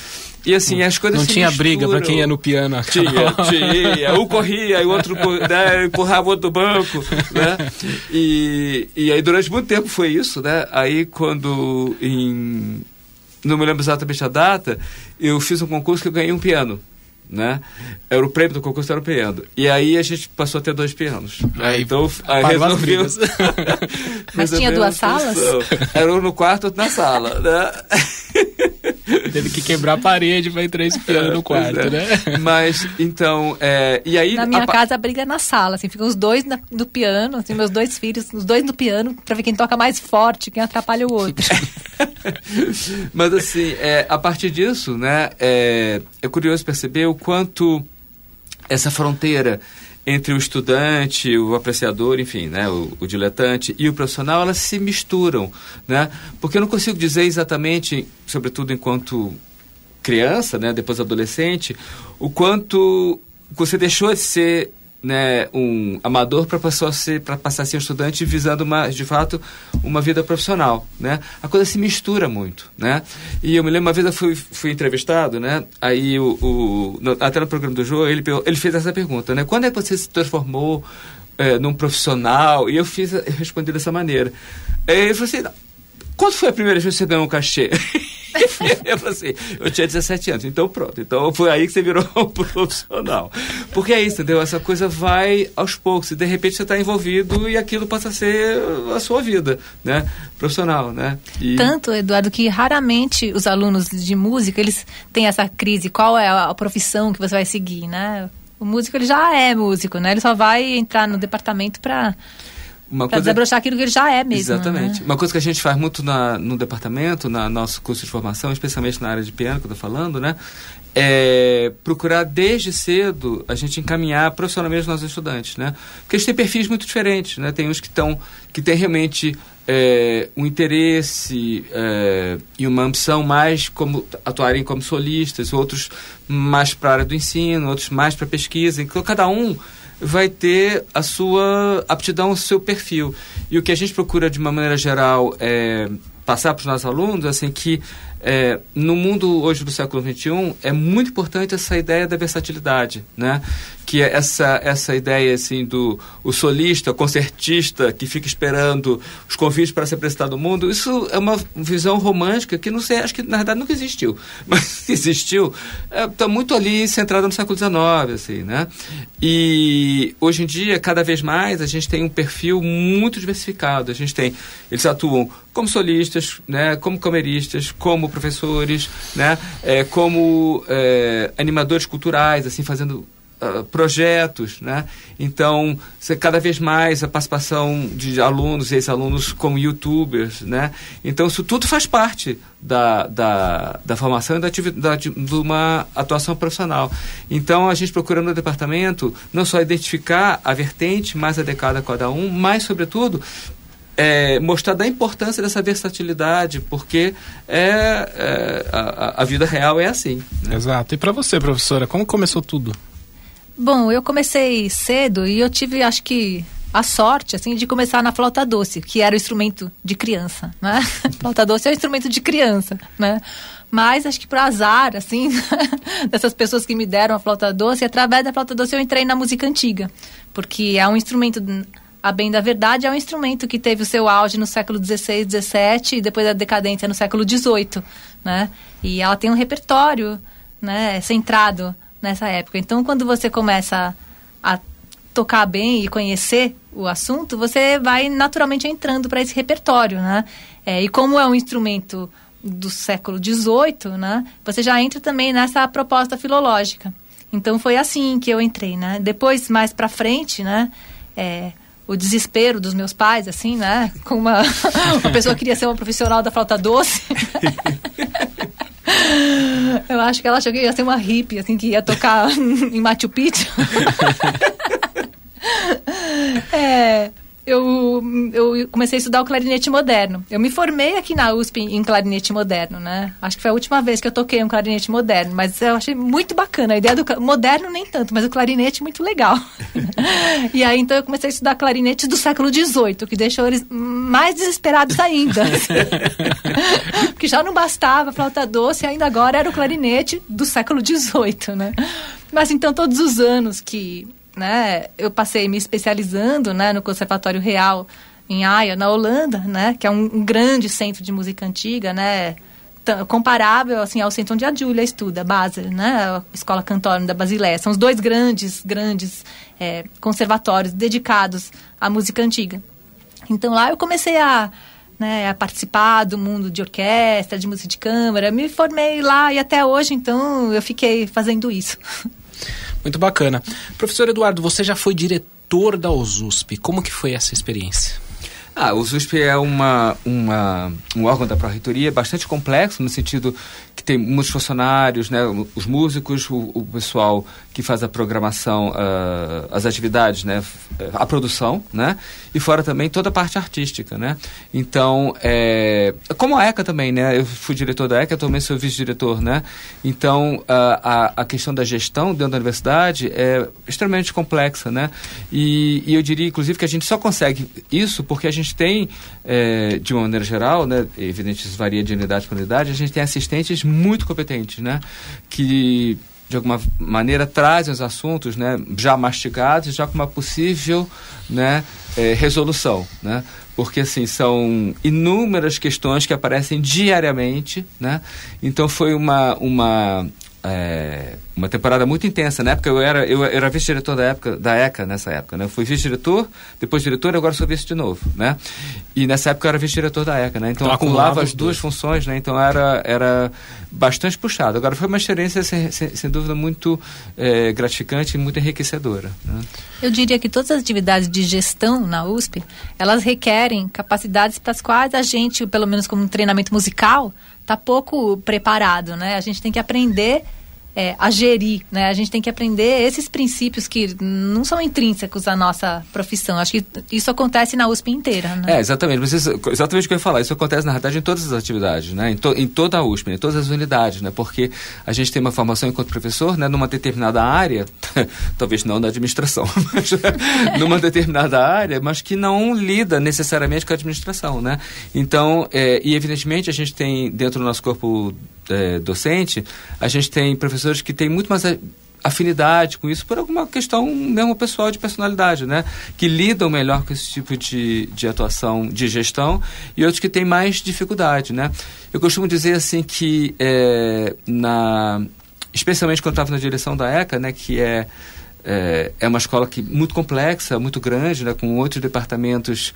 e assim as coisas não tinha misturam. briga para quem ia no piano tinha tinha. Um corria e o outro né, empurrava o outro do banco né. E, e aí durante muito tempo foi isso né. Aí quando em não me lembro exatamente a data eu fiz um concurso que eu ganhei um piano né? Era o prêmio do concurso era o piano. E aí a gente passou a ter dois pianos. Né? Então aí resolveu. Mas tinha duas salas? Era um no quarto, outro na sala, né? Teve que quebrar a parede para entrar esse piano no quarto, é. né? Mas, então, é, e aí... Na minha a... casa a briga é na sala, assim, ficam os dois na, no piano, assim, meus dois filhos, os dois no piano, para ver quem toca mais forte, quem atrapalha o outro. Mas, assim, é, a partir disso, né, é, é curioso perceber o quanto essa fronteira entre o estudante, o apreciador, enfim, né, o, o, diletante e o profissional, elas se misturam, né? Porque eu não consigo dizer exatamente, sobretudo enquanto criança, né, depois adolescente, o quanto você deixou de ser né, um amador para passar a ser para passar a ser estudante visando uma de fato uma vida profissional né? A coisa se mistura muito né? E eu me lembro uma vez eu fui, fui entrevistado né? Aí o, o no, até no programa do jogo ele ele fez essa pergunta né? Quando é que você se transformou é, num profissional? E eu fiz eu respondi dessa maneira. Ele falou assim quando foi a primeira vez que você ganhou um cachê eu falei assim, eu tinha 17 anos, então pronto. Então foi aí que você virou um profissional. Porque é isso, entendeu? Essa coisa vai aos poucos. E de repente você está envolvido e aquilo passa a ser a sua vida, né? Profissional, né? E... Tanto, Eduardo, que raramente os alunos de música, eles têm essa crise. Qual é a profissão que você vai seguir, né? O músico, ele já é músico, né? Ele só vai entrar no departamento para uma pra coisa... desabrochar aquilo que ele já é mesmo. Exatamente. Né? Uma coisa que a gente faz muito na, no departamento, na nosso curso de formação, especialmente na área de piano que eu estou falando, né? É procurar desde cedo a gente encaminhar profissionalmente os nossos estudantes, né? Porque eles têm perfis muito diferentes, né? Tem uns que estão que têm realmente é, um interesse é, e uma ambição mais como atuarem como solistas, outros mais para a área do ensino, outros mais para pesquisa. Então cada um vai ter a sua aptidão, o seu perfil. E o que a gente procura de uma maneira geral é passar para os nossos alunos assim que é, no mundo hoje do século XXI é muito importante essa ideia da versatilidade, né? Que é essa essa ideia assim do o solista, concertista que fica esperando os convites para se apresentar no mundo, isso é uma visão romântica que não sei, acho que na verdade nunca existiu, mas existiu, está é, muito ali centrada no século XIX, assim, né? E hoje em dia cada vez mais a gente tem um perfil muito diversificado, a gente tem eles atuam como solistas, né, como cameristas, como professores, né, é, como é, animadores culturais, assim, fazendo uh, projetos, né? Então, cada vez mais a participação de alunos e ex-alunos como youtubers, né? Então, isso tudo faz parte da, da, da formação e da atividade, de uma atuação profissional. Então, a gente procura no departamento não só identificar a vertente mais adequada a cada um, mas, sobretudo, é, mostrar da importância dessa versatilidade, porque é, é a, a, vida real é assim. Né? Exato. E para você, professora, como começou tudo? Bom, eu comecei cedo e eu tive, acho que, a sorte, assim, de começar na flauta doce, que era o instrumento de criança, né? flauta doce é o instrumento de criança, né? Mas acho que por azar, assim, dessas pessoas que me deram a flauta doce, através da flauta doce eu entrei na música antiga, porque é um instrumento a bem da verdade, é um instrumento que teve o seu auge no século XVI, XVII e depois da decadência no século XVIII, né? E ela tem um repertório, né, centrado nessa época. Então, quando você começa a tocar bem e conhecer o assunto, você vai naturalmente entrando para esse repertório, né? É, e como é um instrumento do século XVIII, né? Você já entra também nessa proposta filológica. Então foi assim que eu entrei, né? Depois mais para frente, né? É, o desespero dos meus pais, assim, né? Com uma, uma pessoa que queria ser uma profissional da flauta doce. Eu acho que ela achou que ia ser uma hippie, assim, que ia tocar em Machu Picchu. é, eu, eu comecei a estudar o clarinete moderno. Eu me formei aqui na USP em clarinete moderno, né? Acho que foi a última vez que eu toquei um clarinete moderno, mas eu achei muito bacana. A ideia do moderno nem tanto, mas o clarinete muito legal. e aí então eu comecei a estudar clarinete do século XVIII, que deixou eles mais desesperados ainda. Porque já não bastava a flauta doce, ainda agora era o clarinete do século XVIII, né? Mas então todos os anos que né, eu passei me especializando né, no Conservatório Real em Haia, na Holanda, né, que é um, um grande centro de música antiga, né, comparável assim ao centro onde a Júlia estuda, Basel, né, a Escola Cantório da Basileia. São os dois grandes, grandes é, conservatórios dedicados à música antiga. Então lá eu comecei a, né, a participar do mundo de orquestra, de música de câmara. Me formei lá e até hoje, então, eu fiquei fazendo isso. Muito bacana. Professor Eduardo, você já foi diretor da USP. Como que foi essa experiência? Ah, o USP é uma, uma, um órgão da Pró-Reitoria bastante complexo, no sentido que tem muitos funcionários, né, os músicos, o, o pessoal que faz a programação, uh, as atividades, né, a produção, né, e fora também toda a parte artística, né. Então, é, como a ECA também, né, eu fui diretor da ECA, atualmente sou vice-diretor, né, então uh, a, a questão da gestão dentro da universidade é extremamente complexa, né, e, e eu diria, inclusive, que a gente só consegue isso porque a gente tem, é, de uma maneira geral, né, evidente isso varia de unidade para unidade, a gente tem assistentes muito competentes, né? Que de alguma maneira trazem os assuntos, né, já mastigados, já com uma possível, né, é, resolução, né? Porque assim são inúmeras questões que aparecem diariamente, né? Então foi uma uma é, uma temporada muito intensa. Na época eu era, eu, era vice-diretor da época da ECA nessa época, né? Eu fui vice-diretor, depois diretor e agora sou vice de novo, né? E nessa época eu era vice-diretor da ECA, né? Então, então acumulava as duas funções, né? Então era, era bastante puxado. Agora foi uma experiência sem, sem, sem dúvida muito é, gratificante e muito enriquecedora. Né? Eu diria que todas as atividades de gestão na USP, elas requerem capacidades para as quais a gente, pelo menos como um treinamento musical, está pouco preparado, né? A gente tem que aprender é, a gerir, né? A gente tem que aprender esses princípios que não são intrínsecos à nossa profissão. Acho que isso acontece na USP inteira, né? É, exatamente. Isso, exatamente o que eu ia falar. Isso acontece, na verdade, em todas as atividades, né? Em, to, em toda a USP, em todas as unidades, né? Porque a gente tem uma formação enquanto professor, né? Numa determinada área, talvez não na administração, mas numa determinada área, mas que não lida necessariamente com a administração, né? Então, é, e evidentemente a gente tem dentro do nosso corpo é, docente, a gente tem professores que têm muito mais afinidade com isso por alguma questão mesmo pessoal de personalidade, né? Que lidam melhor com esse tipo de, de atuação de gestão e outros que têm mais dificuldade, né? Eu costumo dizer assim que é, na especialmente quando estava na direção da ECA, né? Que é é, é uma escola que muito complexa, muito grande, né? Com outros departamentos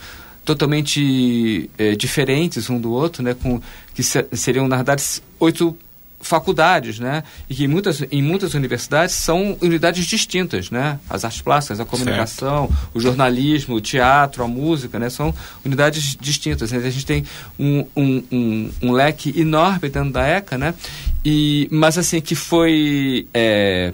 totalmente é, diferentes um do outro, né? Com que seriam na verdade oito faculdades, né? E que em muitas, em muitas universidades são unidades distintas, né? As artes plásticas, a comunicação, certo. o jornalismo, o teatro, a música, né? São unidades distintas. Né? A gente tem um, um, um, um, leque enorme dentro da ECA, né? E, mas assim, que foi... É,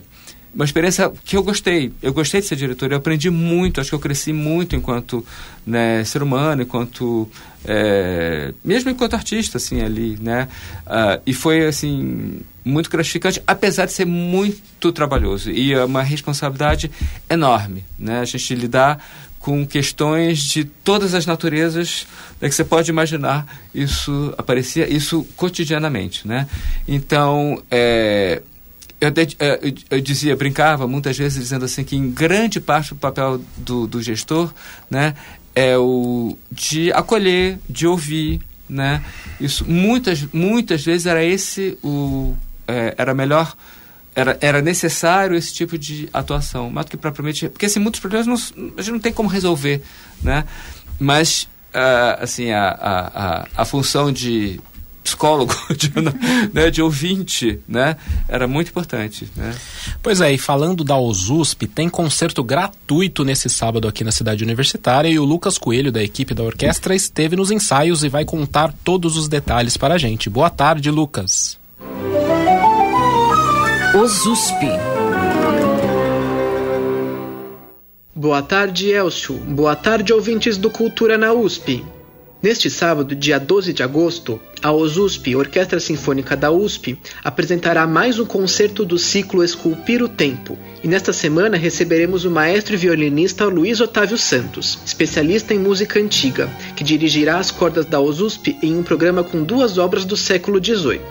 uma experiência que eu gostei. Eu gostei de ser diretor, eu aprendi muito, acho que eu cresci muito enquanto né, ser humano, enquanto é, mesmo enquanto artista, assim, ali, né? Uh, e foi, assim, muito gratificante, apesar de ser muito trabalhoso e é uma responsabilidade enorme, né? A gente lidar com questões de todas as naturezas né, que você pode imaginar, isso aparecia, isso cotidianamente, né? Então, é, eu, é, eu, eu, dizia, brincava muitas vezes dizendo assim que em grande parte o papel do, do gestor, né, é o de acolher, de ouvir, né? Isso muitas muitas vezes era esse o é, era melhor era, era necessário esse tipo de atuação, mais do que propriamente porque assim muitos problemas não, a gente não tem como resolver, né? Mas uh, assim a, a, a, a função de psicólogo, de, né, de ouvinte, né? Era muito importante, né? Pois é, e falando da OSUSP, tem concerto gratuito nesse sábado aqui na cidade universitária e o Lucas Coelho, da equipe da orquestra, esteve nos ensaios e vai contar todos os detalhes para a gente. Boa tarde, Lucas. OSUSP. Boa tarde, Elcio. Boa tarde, ouvintes do Cultura na USP. Neste sábado, dia 12 de agosto, a OSUSP, Orquestra Sinfônica da USP, apresentará mais um concerto do ciclo Esculpir o Tempo. E nesta semana receberemos o maestro e violinista Luiz Otávio Santos, especialista em música antiga, que dirigirá as cordas da OSUSP em um programa com duas obras do século XVIII.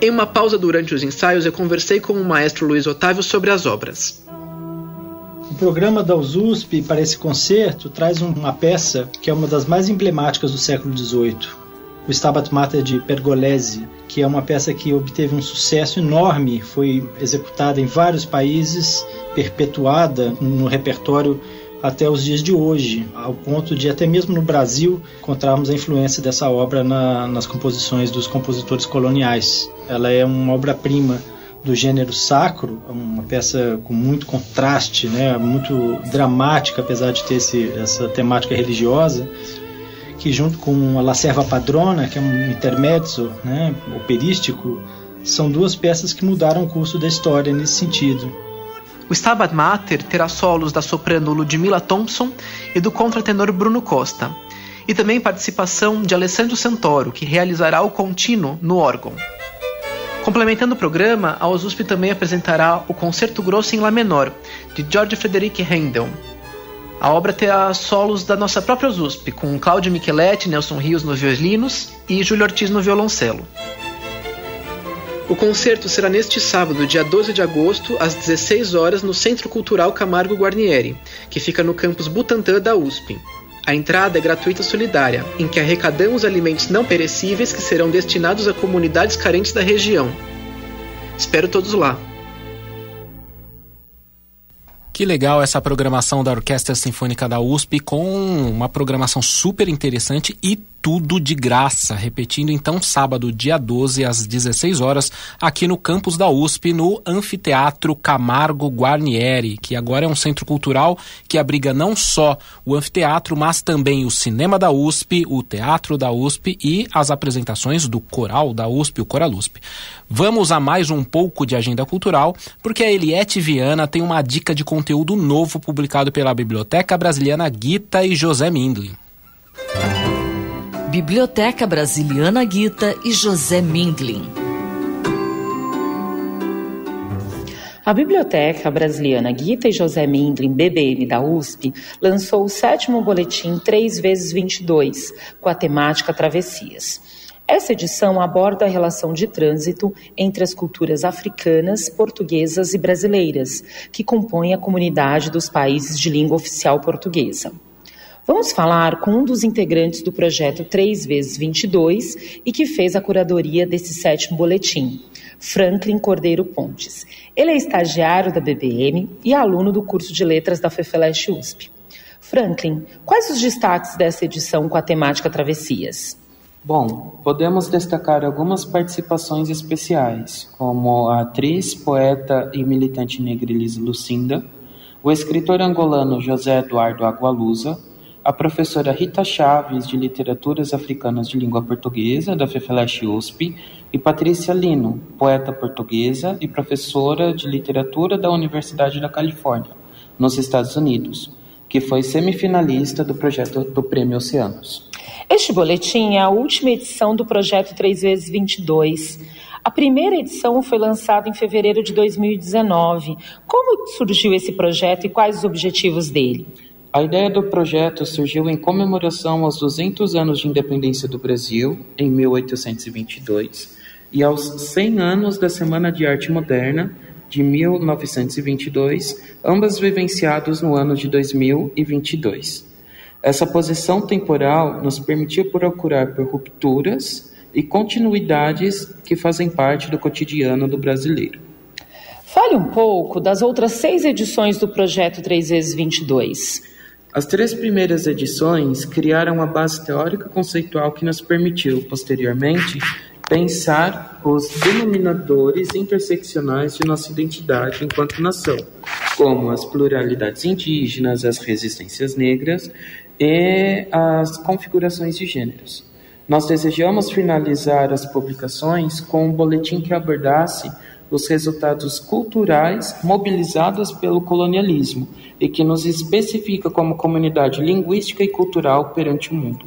Em uma pausa durante os ensaios, eu conversei com o maestro Luiz Otávio sobre as obras. O programa da USP para esse concerto traz uma peça que é uma das mais emblemáticas do século XVIII, o Stabat Mater de Pergolesi, que é uma peça que obteve um sucesso enorme, foi executada em vários países, perpetuada no repertório até os dias de hoje, ao ponto de até mesmo no Brasil encontrarmos a influência dessa obra na, nas composições dos compositores coloniais. Ela é uma obra-prima do gênero sacro, é uma peça com muito contraste, né, muito dramática, apesar de ter esse, essa temática religiosa, que junto com a La Serva Padrona, que é um intermezzo né, operístico, são duas peças que mudaram o curso da história nesse sentido. O Stabat Mater terá solos da soprano Ludmilla Thompson e do contratenor Bruno Costa, e também participação de Alessandro Santoro, que realizará o contínuo no órgão. Complementando o programa, a USP também apresentará o Concerto Grosso em Lá menor, de George Frederic Handel. A obra terá solos da nossa própria USP, com Cláudio Micheletti, Nelson Rios nos violinos e Júlio Ortiz no violoncelo. O concerto será neste sábado, dia 12 de agosto, às 16 horas, no Centro Cultural Camargo Guarnieri, que fica no campus Butantã da USP. A entrada é gratuita solidária, em que arrecadamos alimentos não perecíveis que serão destinados a comunidades carentes da região. Espero todos lá. Que legal essa programação da Orquestra Sinfônica da USP, com uma programação super interessante e tudo de graça, repetindo então sábado, dia 12, às 16 horas, aqui no campus da USP, no Anfiteatro Camargo Guarnieri, que agora é um centro cultural que abriga não só o anfiteatro, mas também o cinema da USP, o teatro da USP e as apresentações do coral da USP, o Coralusp. Vamos a mais um pouco de agenda cultural, porque a Eliette Viana tem uma dica de conteúdo novo publicado pela Biblioteca Brasiliana Guita e José Mindlin. Biblioteca Brasiliana Guita e José Mindlin. A Biblioteca Brasiliana Guita e José Mindlin, BBM da USP, lançou o sétimo boletim 3 vezes 22, com a temática Travessias. Essa edição aborda a relação de trânsito entre as culturas africanas, portuguesas e brasileiras, que compõem a comunidade dos países de língua oficial portuguesa. Vamos falar com um dos integrantes do projeto 3 vezes 22 e que fez a curadoria desse sétimo boletim, Franklin Cordeiro Pontes. Ele é estagiário da BBM e aluno do curso de letras da FEFELESH USP. Franklin, quais os destaques dessa edição com a temática Travessias? Bom, podemos destacar algumas participações especiais, como a atriz, poeta e militante negra Elis Lucinda, o escritor angolano José Eduardo Agualusa, a professora Rita Chaves, de Literaturas Africanas de Língua Portuguesa, da FEFELESH USP, e Patrícia Lino, poeta portuguesa e professora de literatura da Universidade da Califórnia, nos Estados Unidos, que foi semifinalista do projeto do Prêmio Oceanos. Este boletim é a última edição do projeto 3 vezes 22. A primeira edição foi lançada em fevereiro de 2019. Como surgiu esse projeto e quais os objetivos dele? A ideia do projeto surgiu em comemoração aos 200 anos de independência do Brasil, em 1822, e aos 100 anos da Semana de Arte Moderna, de 1922, ambas vivenciados no ano de 2022. Essa posição temporal nos permitiu procurar por rupturas e continuidades que fazem parte do cotidiano do brasileiro. Fale um pouco das outras seis edições do projeto 3 vezes 22. As três primeiras edições criaram a base teórica conceitual que nos permitiu, posteriormente, pensar os denominadores interseccionais de nossa identidade enquanto nação, como as pluralidades indígenas, as resistências negras e as configurações de gêneros. Nós desejamos finalizar as publicações com um boletim que abordasse os resultados culturais mobilizados pelo colonialismo e que nos especifica como comunidade linguística e cultural perante o mundo.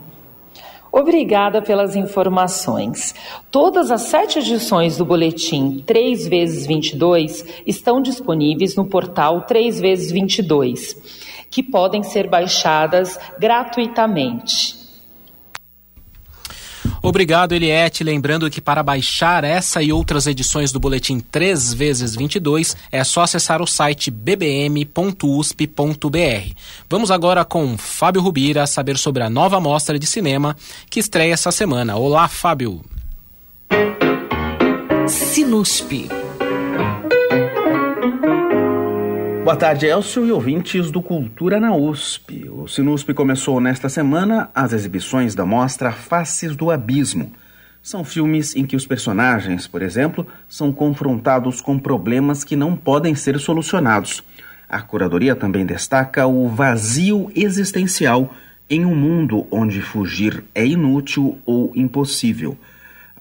Obrigada pelas informações. Todas as sete edições do boletim 3 vezes 22 estão disponíveis no portal 3 vezes 22, que podem ser baixadas gratuitamente. Obrigado, Eliette. Lembrando que para baixar essa e outras edições do Boletim 3 vezes 22 é só acessar o site bbm.usp.br. Vamos agora com Fábio Rubira saber sobre a nova mostra de cinema que estreia essa semana. Olá, Fábio. Sinuspe. Boa tarde, Elcio e ouvintes do Cultura na USP. O Sinusp começou nesta semana as exibições da mostra Faces do Abismo. São filmes em que os personagens, por exemplo, são confrontados com problemas que não podem ser solucionados. A curadoria também destaca o vazio existencial em um mundo onde fugir é inútil ou impossível.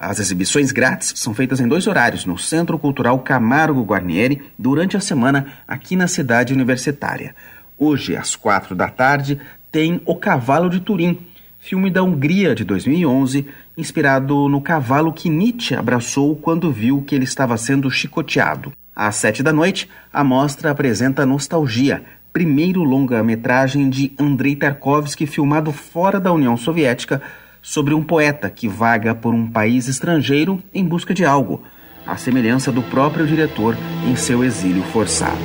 As exibições grátis são feitas em dois horários no Centro Cultural Camargo Guarnieri durante a semana aqui na cidade universitária. Hoje, às quatro da tarde, tem O Cavalo de Turim, filme da Hungria de 2011, inspirado no cavalo que Nietzsche abraçou quando viu que ele estava sendo chicoteado. Às sete da noite, a mostra apresenta Nostalgia, primeiro longa-metragem de Andrei Tarkovsky filmado fora da União Soviética sobre um poeta que vaga por um país estrangeiro em busca de algo, à semelhança do próprio diretor em seu exílio forçado.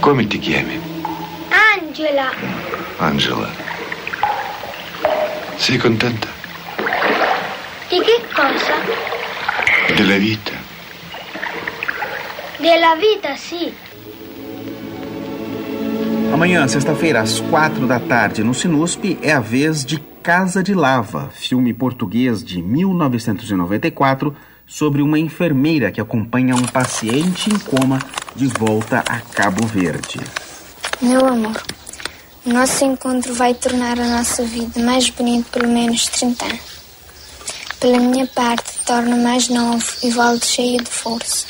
Come ti chiami? Angela. Angela. Sei contenta? Di che cosa? Della vita. Della vita, sì. Amanhã, sexta-feira, às quatro da tarde, no Sinusp, é a vez de Casa de Lava, filme português de 1994 sobre uma enfermeira que acompanha um paciente em coma de volta a Cabo Verde. Meu amor, nosso encontro vai tornar a nossa vida mais bonita pelo menos 30 anos. Pela minha parte, torna mais novo e volto cheio de força.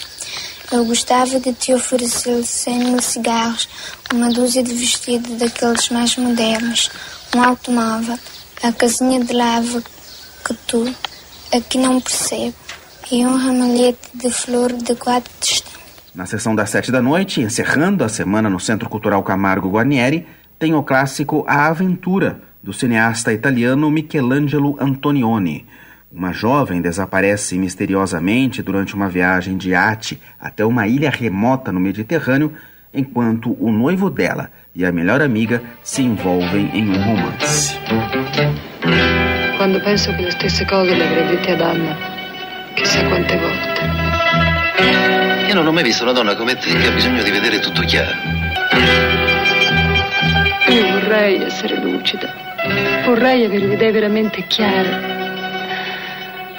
Eu gostava de te oferecer 100 mil cigarros, uma dúzia de vestidos daqueles mais modernos, um automóvel, a casinha de lava que tu aqui não percebe e um ramalhete de flor de quatro tostões. Na sessão das sete da noite, encerrando a semana no Centro Cultural Camargo Guarnieri, tem o clássico A Aventura, do cineasta italiano Michelangelo Antonioni. Uma jovem desaparece misteriosamente durante uma viagem de iate até uma ilha remota no Mediterrâneo, enquanto o noivo dela e a melhor amiga se envolvem em um romance. Quando penso che le stesse cose le avrei dette ad Anna, chissà quante volte. Io non ho mai visto una donna come te che ha bisogno di vedere tutto chiaro. Io vorrei essere lucida. Vorrei avere le idee veramente chiare.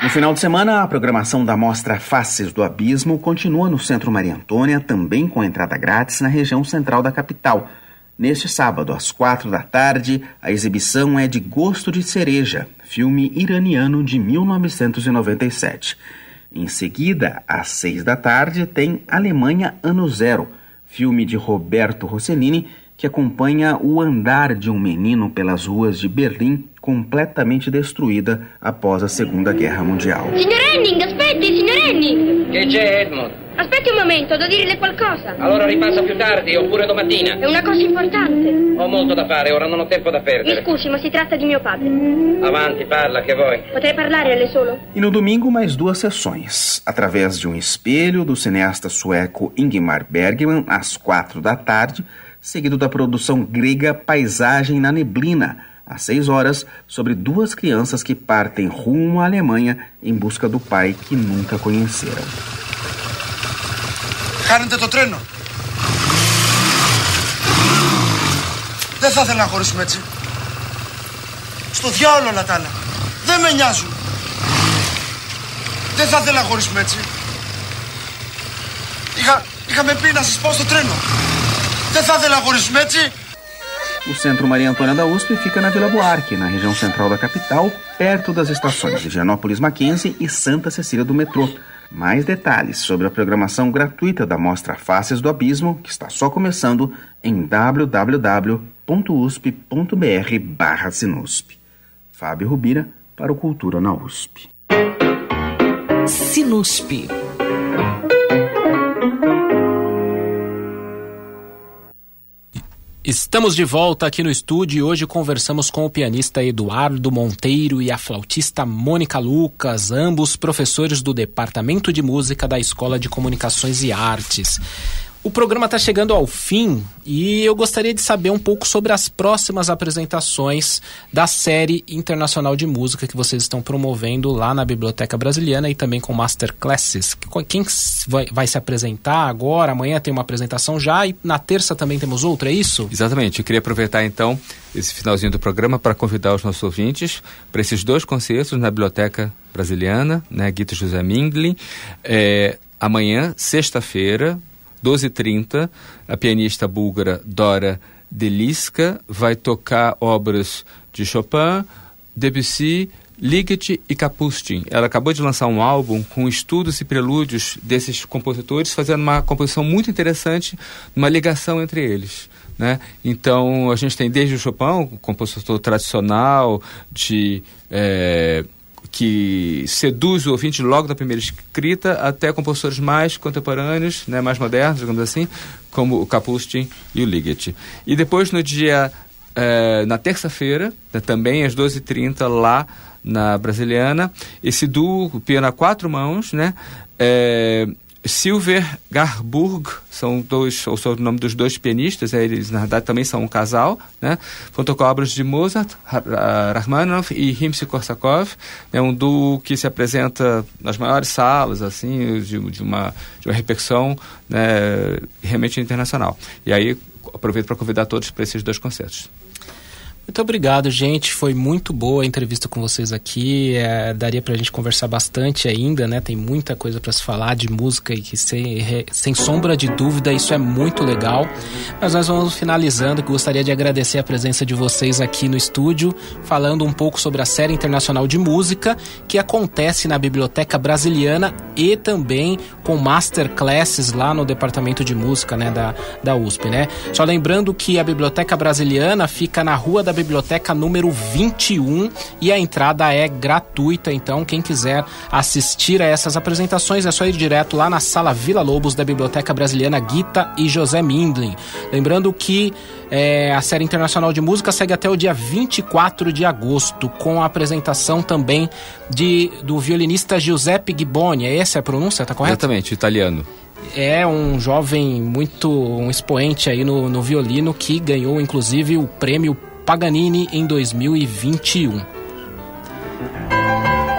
No final de semana, a programação da mostra Faces do Abismo continua no Centro Maria Antônia, também com entrada grátis na região central da capital. Neste sábado, às quatro da tarde, a exibição é de Gosto de Cereja, filme iraniano de 1997. Em seguida, às seis da tarde, tem Alemanha Ano Zero, filme de Roberto Rossellini, que acompanha o andar de um menino pelas ruas de Berlim completamente destruída após a Segunda Guerra Mundial. Signor Henning, aspetti, signor Henning! Che c'è, Edmund? Aspetti un momento, devo dirle qualcosa. Allora ripassa più tardi, oppure domattina. È una cosa importante. Ho molto da fare, ora non ho tempo da Mi perdere. scusi, ma si tratta di mio padre. Avanti, parla, che vuoi? Potrei parlare a lei solo? E no domingo, mais duas sessões. Através de um espelho do cineasta sueco Ingmar Bergman, às quatro da tarde, seguido da produção grega Paisagem na Neblina, às seis horas, sobre duas crianças que partem rumo à Alemanha em busca do pai que nunca conheceram. Χάνετε το τρένο. Δεν θα ήθελα να χωρίσουμε έτσι. Στο διάολο όλα τα άλλα. Δεν με νοιάζουν. Δεν θα ήθελα να χωρίσουμε έτσι. Είχα, είχαμε πει να σας πάω στο τρένο. Δεν θα ήθελα να χωρίσουμε έτσι. O Centro Maria Antônia da USP fica na Vila Buarque, na região central da capital, perto das estações de Higienópolis Mackenzie e Santa Cecília do metrô. Mais detalhes sobre a programação gratuita da Mostra Faces do Abismo, que está só começando, em www.usp.br barra Sinusp. Fábio Rubira, para o Cultura na USP. Sinusp. Estamos de volta aqui no estúdio e hoje conversamos com o pianista Eduardo Monteiro e a flautista Mônica Lucas, ambos professores do Departamento de Música da Escola de Comunicações e Artes. O programa está chegando ao fim e eu gostaria de saber um pouco sobre as próximas apresentações da série internacional de música que vocês estão promovendo lá na Biblioteca Brasiliana e também com Masterclasses. Quem vai, se apresentar agora? Amanhã tem uma apresentação já e na terça também temos outra, é isso? Exatamente. Eu queria aproveitar então esse finalzinho do programa para convidar os nossos ouvintes para esses dois concertos na Biblioteca Brasiliana, né, Guito José Mindlin. É, amanhã, sexta-feira, 12h30, a pianista búlgara Dora Deliska vai tocar obras de Chopin, Debussy, Ligeti e Kapustin. Ela acabou de lançar um álbum com estudos e prelúdios desses compositores, fazendo uma composição muito interessante, uma ligação entre eles. Né? Então, a gente tem desde o Chopin, o compositor tradicional de... É, que seduz o ouvinte logo da primeira escrita até compositores mais contemporâneos, né, mais modernos, digamos assim, como o Kapustin e o Ligeti. E depois no dia, eh, na terça-feira, né, também às 12h30, lá na Brasiliana, esse duo, piano a quatro mãos, né, eh, Silver Garburg, são dois, ou são o nome dos dois pianistas, eles na verdade também são um casal, né? Vão obras de Mozart, Rachmaninoff e Rimsky-Korsakov, é um duo que se apresenta nas maiores salas, assim, de, de uma, de uma repercussão né, realmente internacional. E aí aproveito para convidar todos para esses dois concertos. Muito obrigado, gente. Foi muito boa a entrevista com vocês aqui. É, daria pra gente conversar bastante ainda, né? Tem muita coisa para se falar de música e que sem, sem sombra de dúvida isso é muito legal. Mas nós vamos finalizando. Gostaria de agradecer a presença de vocês aqui no estúdio, falando um pouco sobre a série internacional de música que acontece na Biblioteca Brasiliana e também com masterclasses lá no departamento de música, né, da, da USP, né? Só lembrando que a Biblioteca Brasiliana fica na Rua da biblioteca número 21 e a entrada é gratuita. Então, quem quiser assistir a essas apresentações é só ir direto lá na sala Vila Lobos da Biblioteca Brasiliana Guita e José Mindlin. Lembrando que é, a série internacional de música segue até o dia 24 de agosto, com a apresentação também de, do violinista Giuseppe Giboni. É essa a pronúncia, tá correto? Exatamente, italiano é um jovem muito um expoente aí no, no violino que ganhou inclusive o prêmio Paganini em 2021.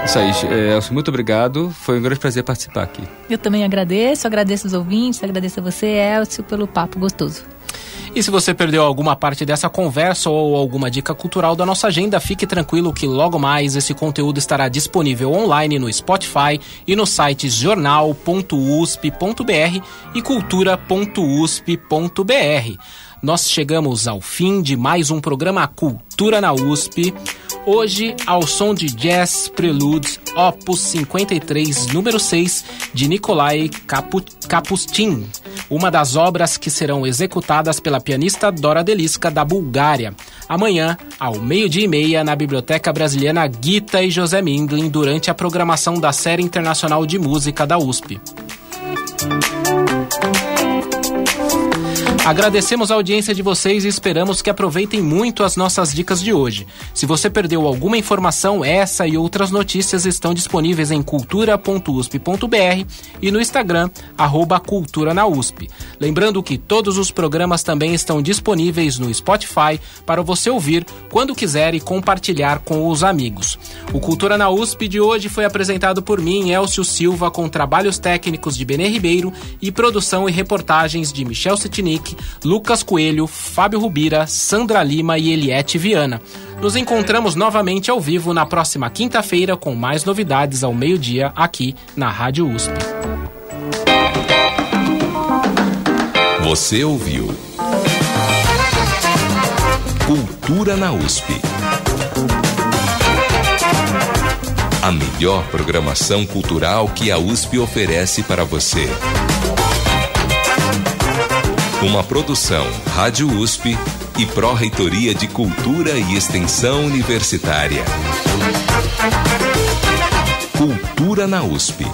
Isso aí, Elcio, muito obrigado. Foi um grande prazer participar aqui. Eu também agradeço, agradeço os ouvintes, agradeço a você, Elcio, pelo papo gostoso. E se você perdeu alguma parte dessa conversa ou alguma dica cultural da nossa agenda, fique tranquilo que logo mais esse conteúdo estará disponível online no Spotify e nos sites jornal.usp.br e cultura.usp.br nós chegamos ao fim de mais um programa Cultura na USP. Hoje, ao som de Jazz Preludes Opus 53, número 6, de Nikolai Kapustin, uma das obras que serão executadas pela pianista Dora Deliska, da Bulgária. Amanhã, ao meio-dia e meia, na Biblioteca Brasiliana Gita e José Mindlin, durante a programação da Série Internacional de Música da USP. Agradecemos a audiência de vocês e esperamos que aproveitem muito as nossas dicas de hoje. Se você perdeu alguma informação, essa e outras notícias estão disponíveis em cultura.usp.br e no Instagram, arroba Cultura na USP. Lembrando que todos os programas também estão disponíveis no Spotify para você ouvir quando quiser e compartilhar com os amigos. O Cultura na USP de hoje foi apresentado por mim, Elcio Silva, com trabalhos técnicos de Benê Ribeiro e produção e reportagens de Michel Lucas Coelho, Fábio Rubira, Sandra Lima e Eliette Viana. Nos encontramos novamente ao vivo na próxima quinta-feira com mais novidades ao meio-dia aqui na Rádio USP. Você ouviu Cultura na USP. A melhor programação cultural que a USP oferece para você. Uma produção Rádio USP e Pró-Reitoria de Cultura e Extensão Universitária. Cultura na USP.